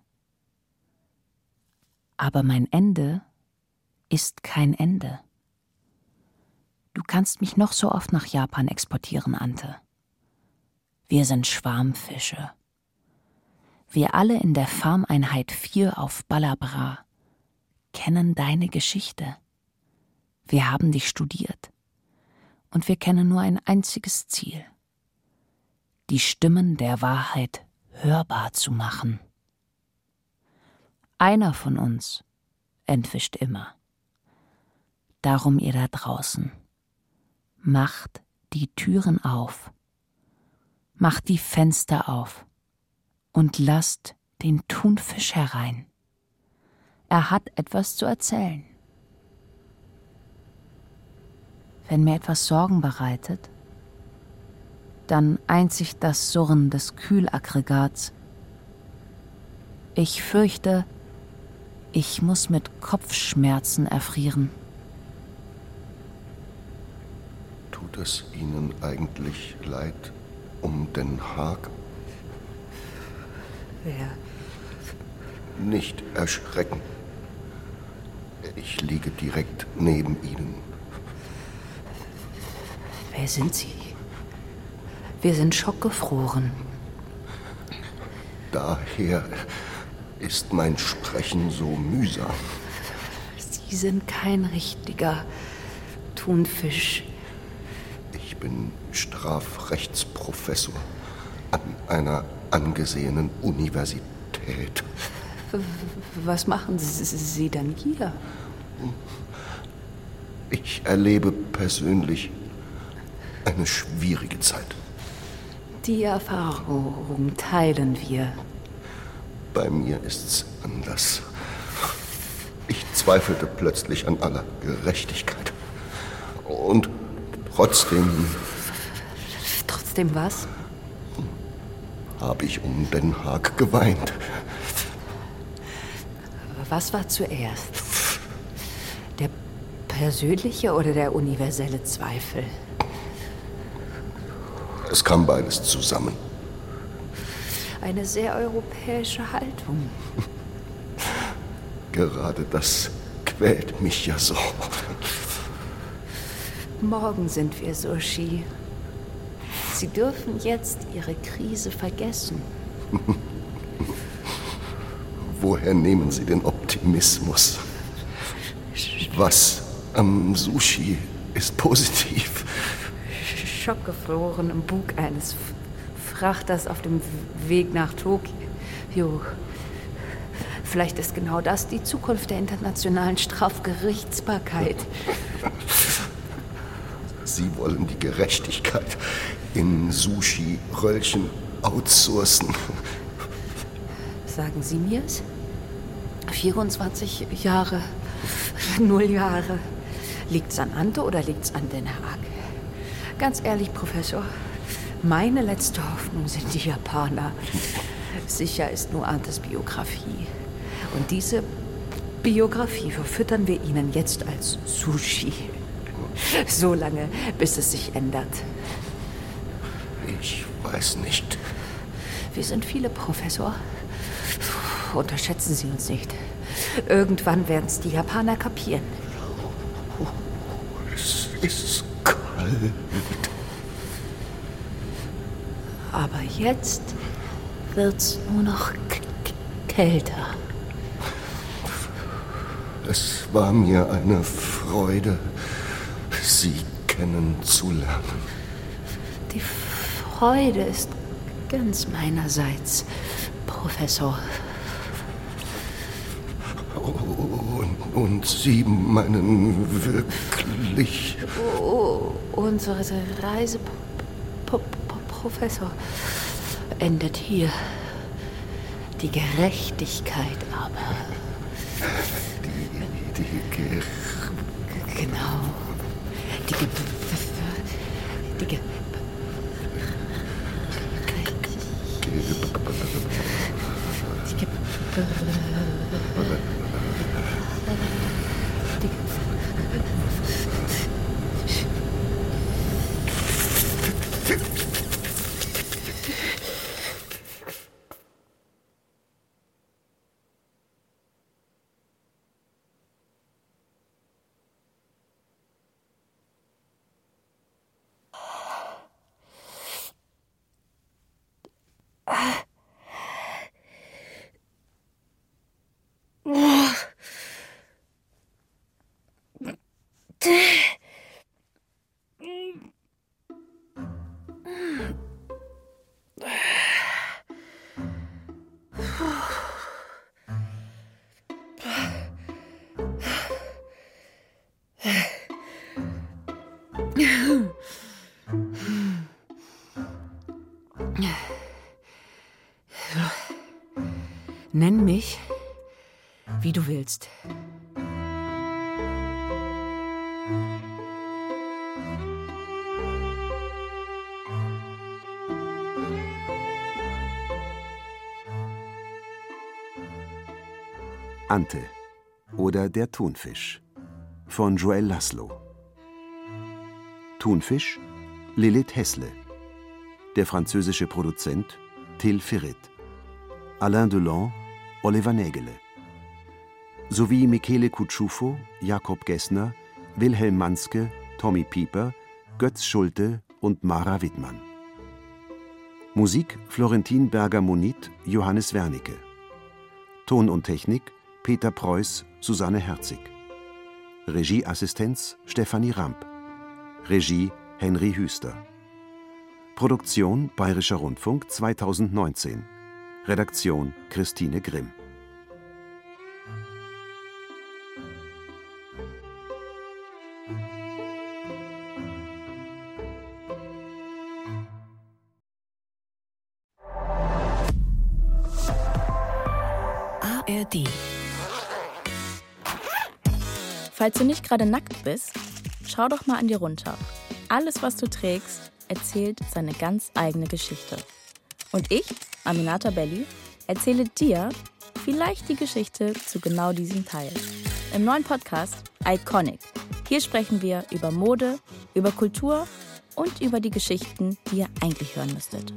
Aber mein Ende ist kein Ende. Du kannst mich noch so oft nach Japan exportieren, Ante. Wir sind Schwarmfische. Wir alle in der Farmeinheit 4 auf Balabra kennen deine Geschichte. Wir haben dich studiert. Und wir kennen nur ein einziges Ziel. Die Stimmen der Wahrheit hörbar zu machen. Einer von uns entwischt immer. Darum ihr da draußen macht die Türen auf, macht die Fenster auf und lasst den Thunfisch herein. Er hat etwas zu erzählen. Wenn mir etwas Sorgen bereitet, dann einzig das Surren des Kühlaggregats. Ich fürchte, ich muss mit Kopfschmerzen erfrieren. Tut es Ihnen eigentlich leid um Den Haag? Wer? Nicht erschrecken. Ich liege direkt neben Ihnen. Wer sind Sie? Wir sind schockgefroren. Daher ist mein Sprechen so mühsam. Sie sind kein richtiger Thunfisch. Ich bin Strafrechtsprofessor an einer angesehenen Universität. Was machen Sie denn hier? Ich erlebe persönlich eine schwierige Zeit. Die Erfahrung teilen wir. Bei mir ist's anders. Ich zweifelte plötzlich an aller Gerechtigkeit. Trotzdem. Trotzdem was? Habe ich um Den Haag geweint. Was war zuerst? persönliche oder der universelle Zweifel? Es kam beides zusammen. Eine sehr europäische Haltung. Gerade das quält mich ja so. Morgen sind wir Sushi. Sie dürfen jetzt Ihre Krise vergessen. Woher nehmen Sie den Optimismus? Was am Sushi ist positiv? Schockgefroren im Bug eines Frachters auf dem Weg nach Tokio. Vielleicht ist genau das die Zukunft der internationalen Strafgerichtsbarkeit. Sie wollen die Gerechtigkeit in Sushi-Röllchen outsourcen. Sagen Sie mir es? 24 Jahre, null Jahre. Liegt's an Ante oder liegt's an Den Haag? Ganz ehrlich, Professor, meine letzte Hoffnung sind die Japaner. Sicher ist nur Antes Biografie. Und diese Biografie verfüttern wir Ihnen jetzt als Sushi. So lange, bis es sich ändert. Ich weiß nicht. Wir sind viele, Professor. Unterschätzen Sie uns nicht. Irgendwann werden es die Japaner kapieren. Es ist kalt. Aber jetzt wird's nur noch kälter. Es war mir eine Freude, Sie kennenzulernen. Die Freude ist ganz meinerseits, Professor. Und, und Sie meinen wirklich. Oh, unsere Reise, P Professor, endet hier. Die Gerechtigkeit aber. Die, die Ger Genau. Digga. Digga. Digga. Digga. Nenn mich, wie du willst. Ante oder Der Thunfisch von Joël Laszlo. Thunfisch Lilith Hessle. Der französische Produzent Till Firrit. Alain Delon Oliver Nägele. Sowie Michele Kutschufo, Jakob Gessner, Wilhelm Manske, Tommy Pieper, Götz Schulte und Mara Wittmann. Musik Florentin Berger-Monit, Johannes Wernicke. Ton und Technik Peter Preuß, Susanne Herzig. Regieassistenz Stefanie Ramp. Regie Henry Hüster. Produktion Bayerischer Rundfunk 2019. Redaktion Christine Grimm. Gerade nackt bist, schau doch mal an dir runter. Alles, was du trägst, erzählt seine ganz eigene Geschichte. Und ich, Aminata Belli, erzähle dir vielleicht die Geschichte zu genau diesem Teil. Im neuen Podcast Iconic. Hier sprechen wir über Mode, über Kultur und über die Geschichten, die ihr eigentlich hören müsstet.